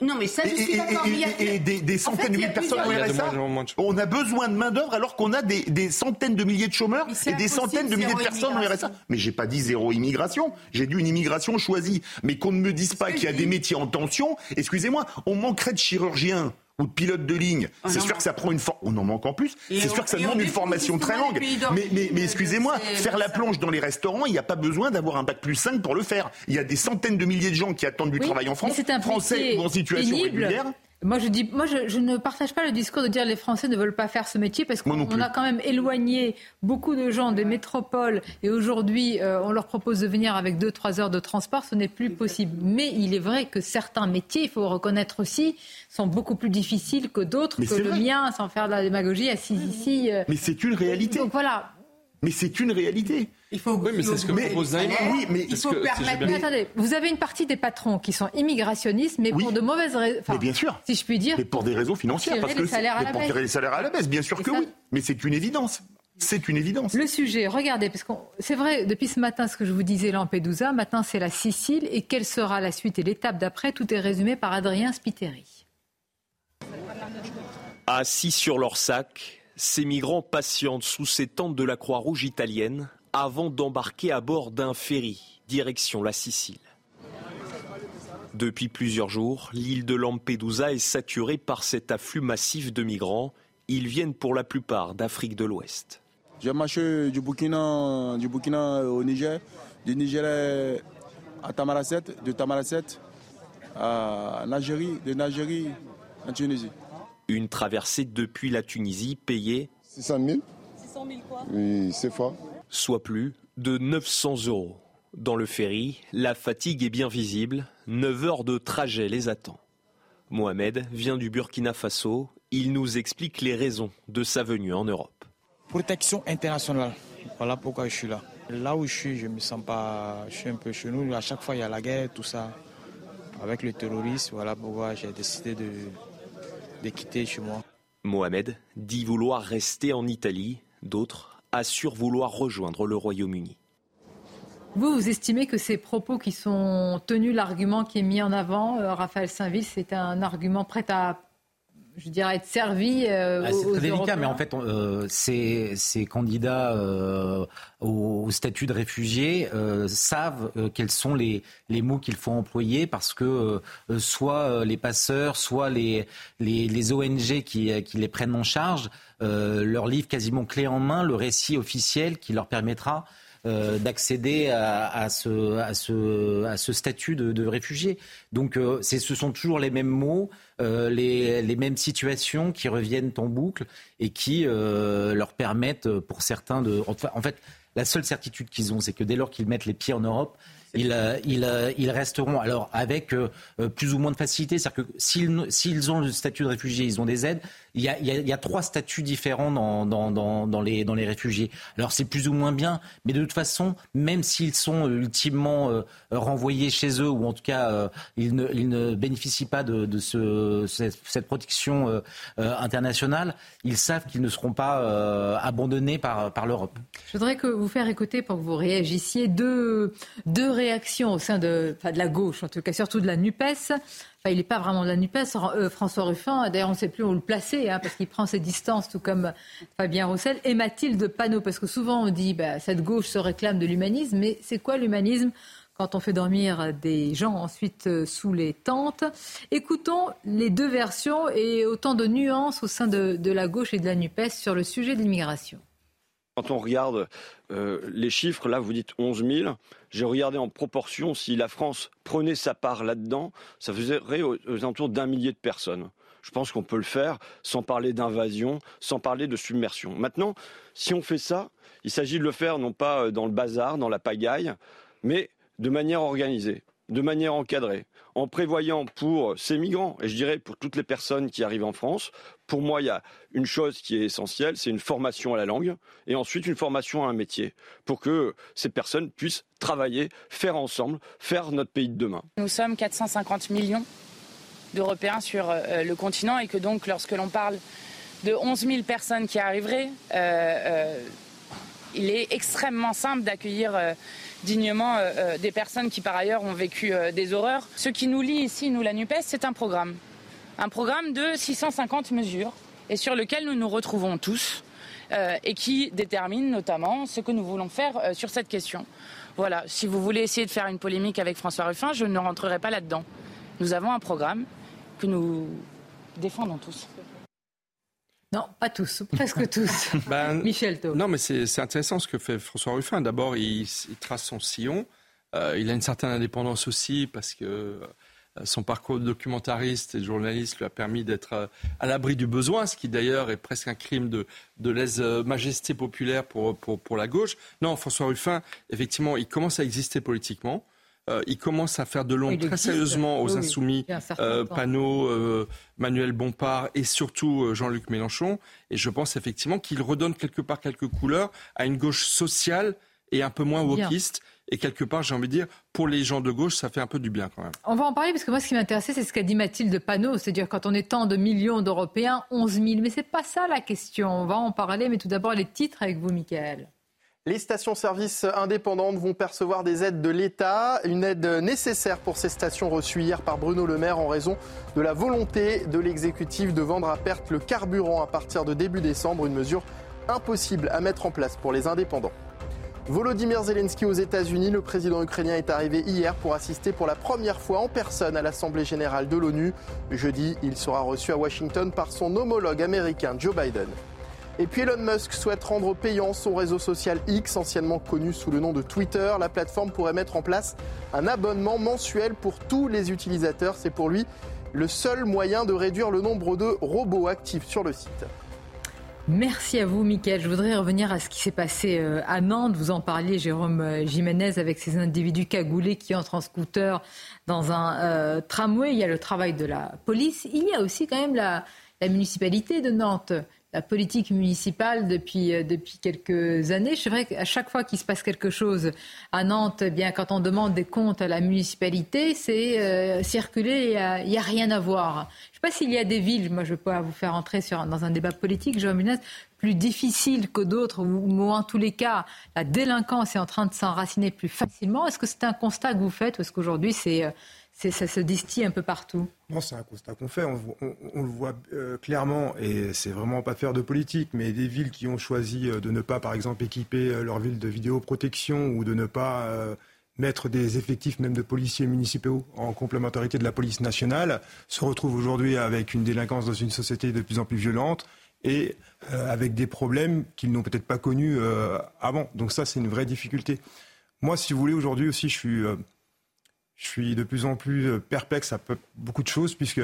Non, mais ça, je suis d'accord. Et, des, centaines de milliers de personnes au RSA. On a besoin de main-d'œuvre alors qu'on a des, centaines de milliers de chômeurs et des centaines de milliers de personnes au RSA. Mais j'ai pas dit zéro immigration. J'ai dit une immigration choisie. Mais qu'on ne me dise pas qu'il y a des métiers en tension. Excusez-moi, on manquerait de chirurgiens ou de pilote de ligne, oh c'est sûr que ça prend une forme. On en manque en plus. C'est sûr que ça demande une formation très longue. Mais, mais, mais excusez-moi, faire la plonge dans les restaurants, il n'y a pas besoin d'avoir un bac plus 5 pour le faire. Il y a des centaines de milliers de gens qui attendent du travail en France, français ou en situation régulière. Moi, je, dis, moi je, ne partage pas le discours de dire les Français ne veulent pas faire ce métier parce qu'on a quand même éloigné beaucoup de gens des métropoles et aujourd'hui, euh, on leur propose de venir avec 2-3 heures de transport. Ce n'est plus possible. Mais il est vrai que certains métiers, il faut reconnaître aussi, sont beaucoup plus difficiles que d'autres, que le mien, sans faire de la démagogie, assis ici. Euh. Mais c'est une réalité. Donc voilà. Mais c'est une réalité. Il faut, oui, mais c'est ce que propose Oui, mais il faut permettre. attendez, vous avez une partie des patrons qui sont immigrationnistes, mais pour de mauvaises raisons. mais bien sûr. Si je puis dire. Mais pour des raisons financières, parce que les salaires à la pour tirer les salaires à la baisse, bien sûr que oui. Mais c'est une évidence. C'est une évidence. Le sujet, regardez, parce que c'est vrai, depuis ce matin, ce que je vous disais, Lampedusa, maintenant c'est la Sicile, et quelle sera la suite et l'étape d'après? Tout est résumé par Adrien Spiteri. Assis sur leur sac, ces migrants patientent sous ces tentes de la Croix-Rouge italienne avant d'embarquer à bord d'un ferry, direction la Sicile. Depuis plusieurs jours, l'île de Lampedusa est saturée par cet afflux massif de migrants. Ils viennent pour la plupart d'Afrique de l'Ouest. J'ai marché du Burkina, du au Niger, du Niger à Tamaracet, de Tamaracet à Nagérie, de Nagérie en Tunisie. Une traversée depuis la Tunisie payée 600 000. 600 000 quoi? Oui, c'est fort. Soit plus de 900 euros. Dans le ferry, la fatigue est bien visible. 9 heures de trajet les attend. Mohamed vient du Burkina Faso. Il nous explique les raisons de sa venue en Europe. Protection internationale. Voilà pourquoi je suis là. Là où je suis, je me sens pas. Je suis un peu chez nous. À chaque fois, il y a la guerre, tout ça. Avec le terrorisme, voilà pourquoi j'ai décidé de, quitter chez moi. Mohamed dit vouloir rester en Italie, d'autres assurent vouloir rejoindre le Royaume-Uni. Vous, vous estimez que ces propos qui sont tenus, l'argument qui est mis en avant, euh, Raphaël Saint-Ville, c'est un argument prêt à je dirais, être servi euh, ah, C'est très délicat, mais en fait, euh, ces, candidats euh, au, statut de réfugié euh, savent quels sont les, les mots qu'il faut employer parce que soit les passeurs, soit les, les, les ONG qui, qui, les prennent en charge leur livrent quasiment clé en main le récit officiel qui leur permettra euh, d'accéder à, à, ce, à, ce, à ce statut de, de réfugié. Donc euh, ce sont toujours les mêmes mots, euh, les, les, mêmes situations qui reviennent en boucle et qui leur permettent pour certains de... En fait, la seule certitude qu'ils ont, c'est que dès lors qu'ils mettent les pieds en Europe, ils, ils, resteront alors avec plus ou moins de facilité. C'est-à-dire que s'ils ont le statut de réfugié, ils ont des aides. Il y a, trois statuts différents dans, les, réfugiés. Alors c'est plus ou moins bien, mais de toute façon, même s'ils sont ultimement renvoyés chez eux, ou en tout cas ils, ne, ils ne bénéficient pas de, de ce, cette, protection internationale, ils savent qu'ils ne seront pas abandonnés par, l'Europe. Je voudrais que vous faire écouter pour que vous réagissiez deux, réactions au sein de la gauche, en tout cas surtout de la NUPES. Il n'est pas vraiment de la NUPES, euh, François Ruffin. D'ailleurs, on ne sait plus où le placer, hein, parce qu'il prend ses distances, tout comme Fabien Roussel. Et Mathilde Panot, parce que souvent on dit bah, cette gauche se réclame de l'humanisme, mais c'est quoi l'humanisme? Quand on fait dormir des gens ensuite euh, sous les tentes. Écoutons les deux versions et autant de nuances au sein de la gauche et de la NUPES sur le sujet de l'immigration. Quand on regarde euh, les chiffres, là vous dites 11 000, j'ai regardé en proportion, si la France prenait sa part là-dedans, ça faisait aux, alentours d'un millier de personnes. Je pense qu'on peut le faire sans parler d'invasion, sans parler de submersion. Maintenant, si on fait ça, il s'agit de le faire non pas euh, dans le bazar, dans la pagaille, mais de manière organisée, de manière encadrée en prévoyant pour ces migrants, et je dirais pour toutes les personnes qui arrivent en France, pour moi, il y a une chose qui est essentielle, c'est une formation à la langue, et ensuite une formation à un métier, pour que ces personnes puissent travailler, faire ensemble, faire notre pays de demain. Nous sommes 450 millions d'Européens sur euh, le continent, et que donc lorsque l'on parle de 11 000 personnes qui arriveraient, euh, euh, il est extrêmement simple d'accueillir dignement euh, euh, des personnes qui par ailleurs ont vécu euh, des horreurs. Ce qui nous lie ici, nous la NUPES, c'est un programme. Un programme de 650 mesures et sur lequel nous nous retrouvons tous et qui détermine notamment ce que nous voulons faire sur cette question. Voilà, si vous voulez essayer de faire une polémique avec François Ruffin, je ne rentrerai pas là-dedans. Nous avons un programme que nous défendons tous. Non, pas tous, presque tous. Ben, Michel Thau. Non, mais c'est intéressant ce que fait François Ruffin. D'abord, il, trace son sillon. Euh, il a une certaine indépendance aussi parce que euh, son parcours de documentariste et de journaliste lui a permis d'être euh, à l'abri du besoin, ce qui d'ailleurs est presque un crime de, de lèse-majesté populaire pour, pour, pour la gauche. Non, François Ruffin, effectivement, il commence à exister politiquement. Euh, il commence à faire de l'ombre très sérieusement aux insoumis, euh, Panot, euh, Manuel Bompard et surtout Jean-Luc Mélenchon. Et je pense effectivement qu'il redonne quelque part quelques couleurs à une gauche sociale et un peu moins wokiste. Et quelque part, j'ai envie de dire, pour les gens de gauche, ça fait un peu du bien quand même. On va en parler parce que moi, ce qui m'intéressait, c'est ce qu'a dit Mathilde Panot. C'est-à-dire, quand on est tant de millions d'Européens, 11 000. Mais c'est pas ça la question. On va en parler. Mais tout d'abord, les titres avec vous, Michael. Les stations-service indépendantes vont percevoir des aides de l'État, une aide nécessaire pour ces stations reçues hier par Bruno Le Maire en raison de la volonté de l'exécutif de vendre à perte le carburant à partir de début décembre, une mesure impossible à mettre en place pour les indépendants. Volodymyr Zelensky aux États-Unis, le président ukrainien est arrivé hier pour assister pour la première fois en personne à l'Assemblée générale de l'ONU. Jeudi, il sera reçu à Washington par son homologue américain Joe Biden. Et puis Elon Musk souhaite rendre payant son réseau social X, anciennement connu sous le nom de Twitter. La plateforme pourrait mettre en place un abonnement mensuel pour tous les utilisateurs. C'est pour lui le seul moyen de réduire le nombre de robots actifs sur le site. Merci à vous, Mickaël. Je voudrais revenir à ce qui s'est passé euh, à Nantes. Vous en parliez, Jérôme euh, Jiménez, avec ces individus cagoulés qui entrent en scooter dans un euh, tramway. Il y a le travail de la police. Il y a aussi quand même la municipalité de Nantes la politique municipale depuis, euh, depuis quelques années. C'est vrai qu'à chaque fois qu'il se passe quelque chose à Nantes, eh bien, quand on demande des comptes à la municipalité, c'est euh, circuler, il n'y a, rien à voir. Je ne sais pas s'il y a des villes, moi je peux pas vous faire entrer dans un débat politique, plus difficiles que d'autres, ou, en tous les cas, la délinquance est en train de s'enraciner plus facilement. Est-ce que c'est un constat que vous faites qu'aujourd'hui c'est... Euh, ça se distille un peu partout. Non, c'est un constat qu'on fait. On, le voit euh, clairement, et c'est vraiment pas faire de politique, mais des villes qui ont choisi euh, de ne pas, par exemple, équiper euh, leur ville de vidéoprotection ou de ne pas mettre des effectifs même de policiers municipaux en complémentarité de la police nationale, se retrouvent aujourd'hui avec une délinquance dans une société de plus en plus violente et avec des problèmes qu'ils n'ont peut-être pas connus avant. Donc ça, c'est une vraie difficulté. Moi, si vous voulez, aujourd'hui aussi, je suis je suis de plus en plus euh, perplexe à beaucoup de choses, puisque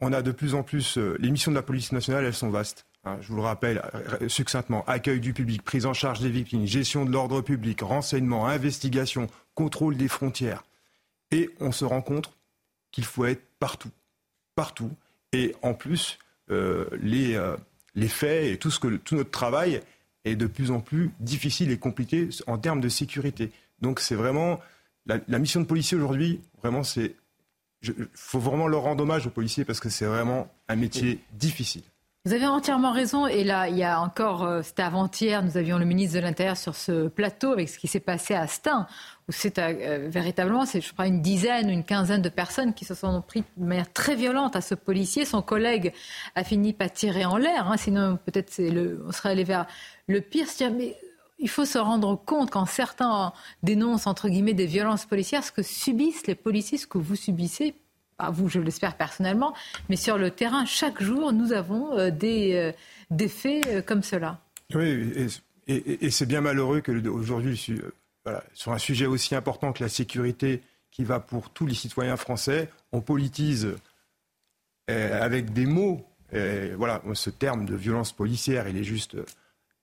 on a de plus en plus. Euh, les missions de la police nationale, elles sont vastes. Hein, je vous le rappelle euh, succinctement accueil du public, prise en charge des victimes, gestion de l'ordre public, renseignement, investigation, contrôle des frontières. Et on se rend compte qu'il faut être partout, partout. Et en plus, les, les faits et tout, ce que, tout notre travail est de plus en plus difficile et compliqué en termes de sécurité. Donc c'est vraiment la, mission de policier aujourd'hui, vraiment c'est il faut vraiment leur rendre hommage aux policiers parce que c'est vraiment un métier difficile. Vous avez entièrement raison. Et là, il y a encore, euh, c'était avant-hier, nous avions le ministre de l'Intérieur sur ce plateau avec ce qui s'est passé à Stein, où c'est euh, véritablement, c'est, je crois, une dizaine, une quinzaine de personnes qui se sont pris de manière très violente à ce policier. Son collègue a fini par tirer en l'air. Hein, sinon, peut-être on serait allé vers le pire. Mais il faut se rendre compte quand certains dénoncent, entre guillemets, des violences policières, ce que subissent les policiers, ce que vous subissez pas vous, je l'espère personnellement, mais sur le terrain, chaque jour, nous avons euh, des, euh, des faits euh, comme cela. Oui, et, c'est bien malheureux qu'aujourd'hui, sur un sujet aussi important que la sécurité, qui va pour tous les citoyens français, on politise avec des mots. voilà, ce terme de violence policière, il est juste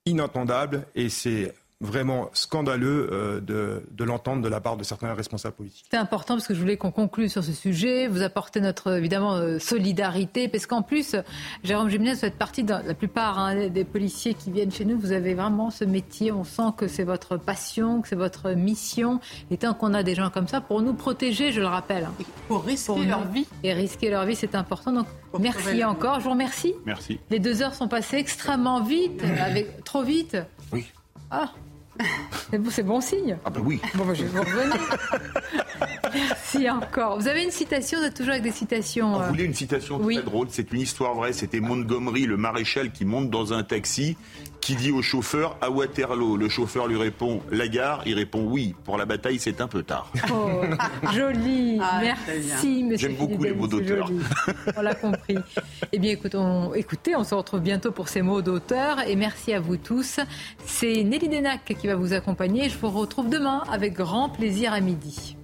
inentendable et c'est vraiment scandaleux euh, de, de l'entendre de la part de certains responsables politiques. C'est important parce que je voulais qu'on conclue sur ce sujet. Vous apportez notre évidemment euh, solidarité parce qu'en plus, Jérôme Jiménez, vous faites partie de la plupart hein, des policiers qui viennent chez nous. Vous avez vraiment ce métier. On sent que c'est votre passion, que c'est votre mission. Et tant qu'on a des gens comme ça, pour nous protéger, je le rappelle. Hein. pour risquer leur vie. Et risquer leur vie, c'est important. Donc merci encore. Je vous remercie. Merci. Les deux heures sont passées extrêmement vite, avec trop vite. Oui. Ah, c'est bon signe. Ah ben oui. Bon, bah, je vais vous revenir. Merci encore. Vous avez une citation, vous êtes toujours avec des citations. Vous euh, voulez une citation très drôle C'est une histoire vraie. C'était Montgomery, le maréchal, qui monte dans un taxi qui dit au chauffeur à Waterloo. Le chauffeur lui répond la gare. Il répond oui. Pour la bataille, c'est un peu tard. Oh, joli. Ah, Merci, monsieur. J'aime beaucoup les mots d'auteur. On l'a compris. Eh bien, écoutez on, écoutez, on se retrouve bientôt pour ces mots d'auteur. Et merci à vous tous. C'est Nelly Denac qui va vous accompagner. Je vous retrouve demain avec grand plaisir à midi.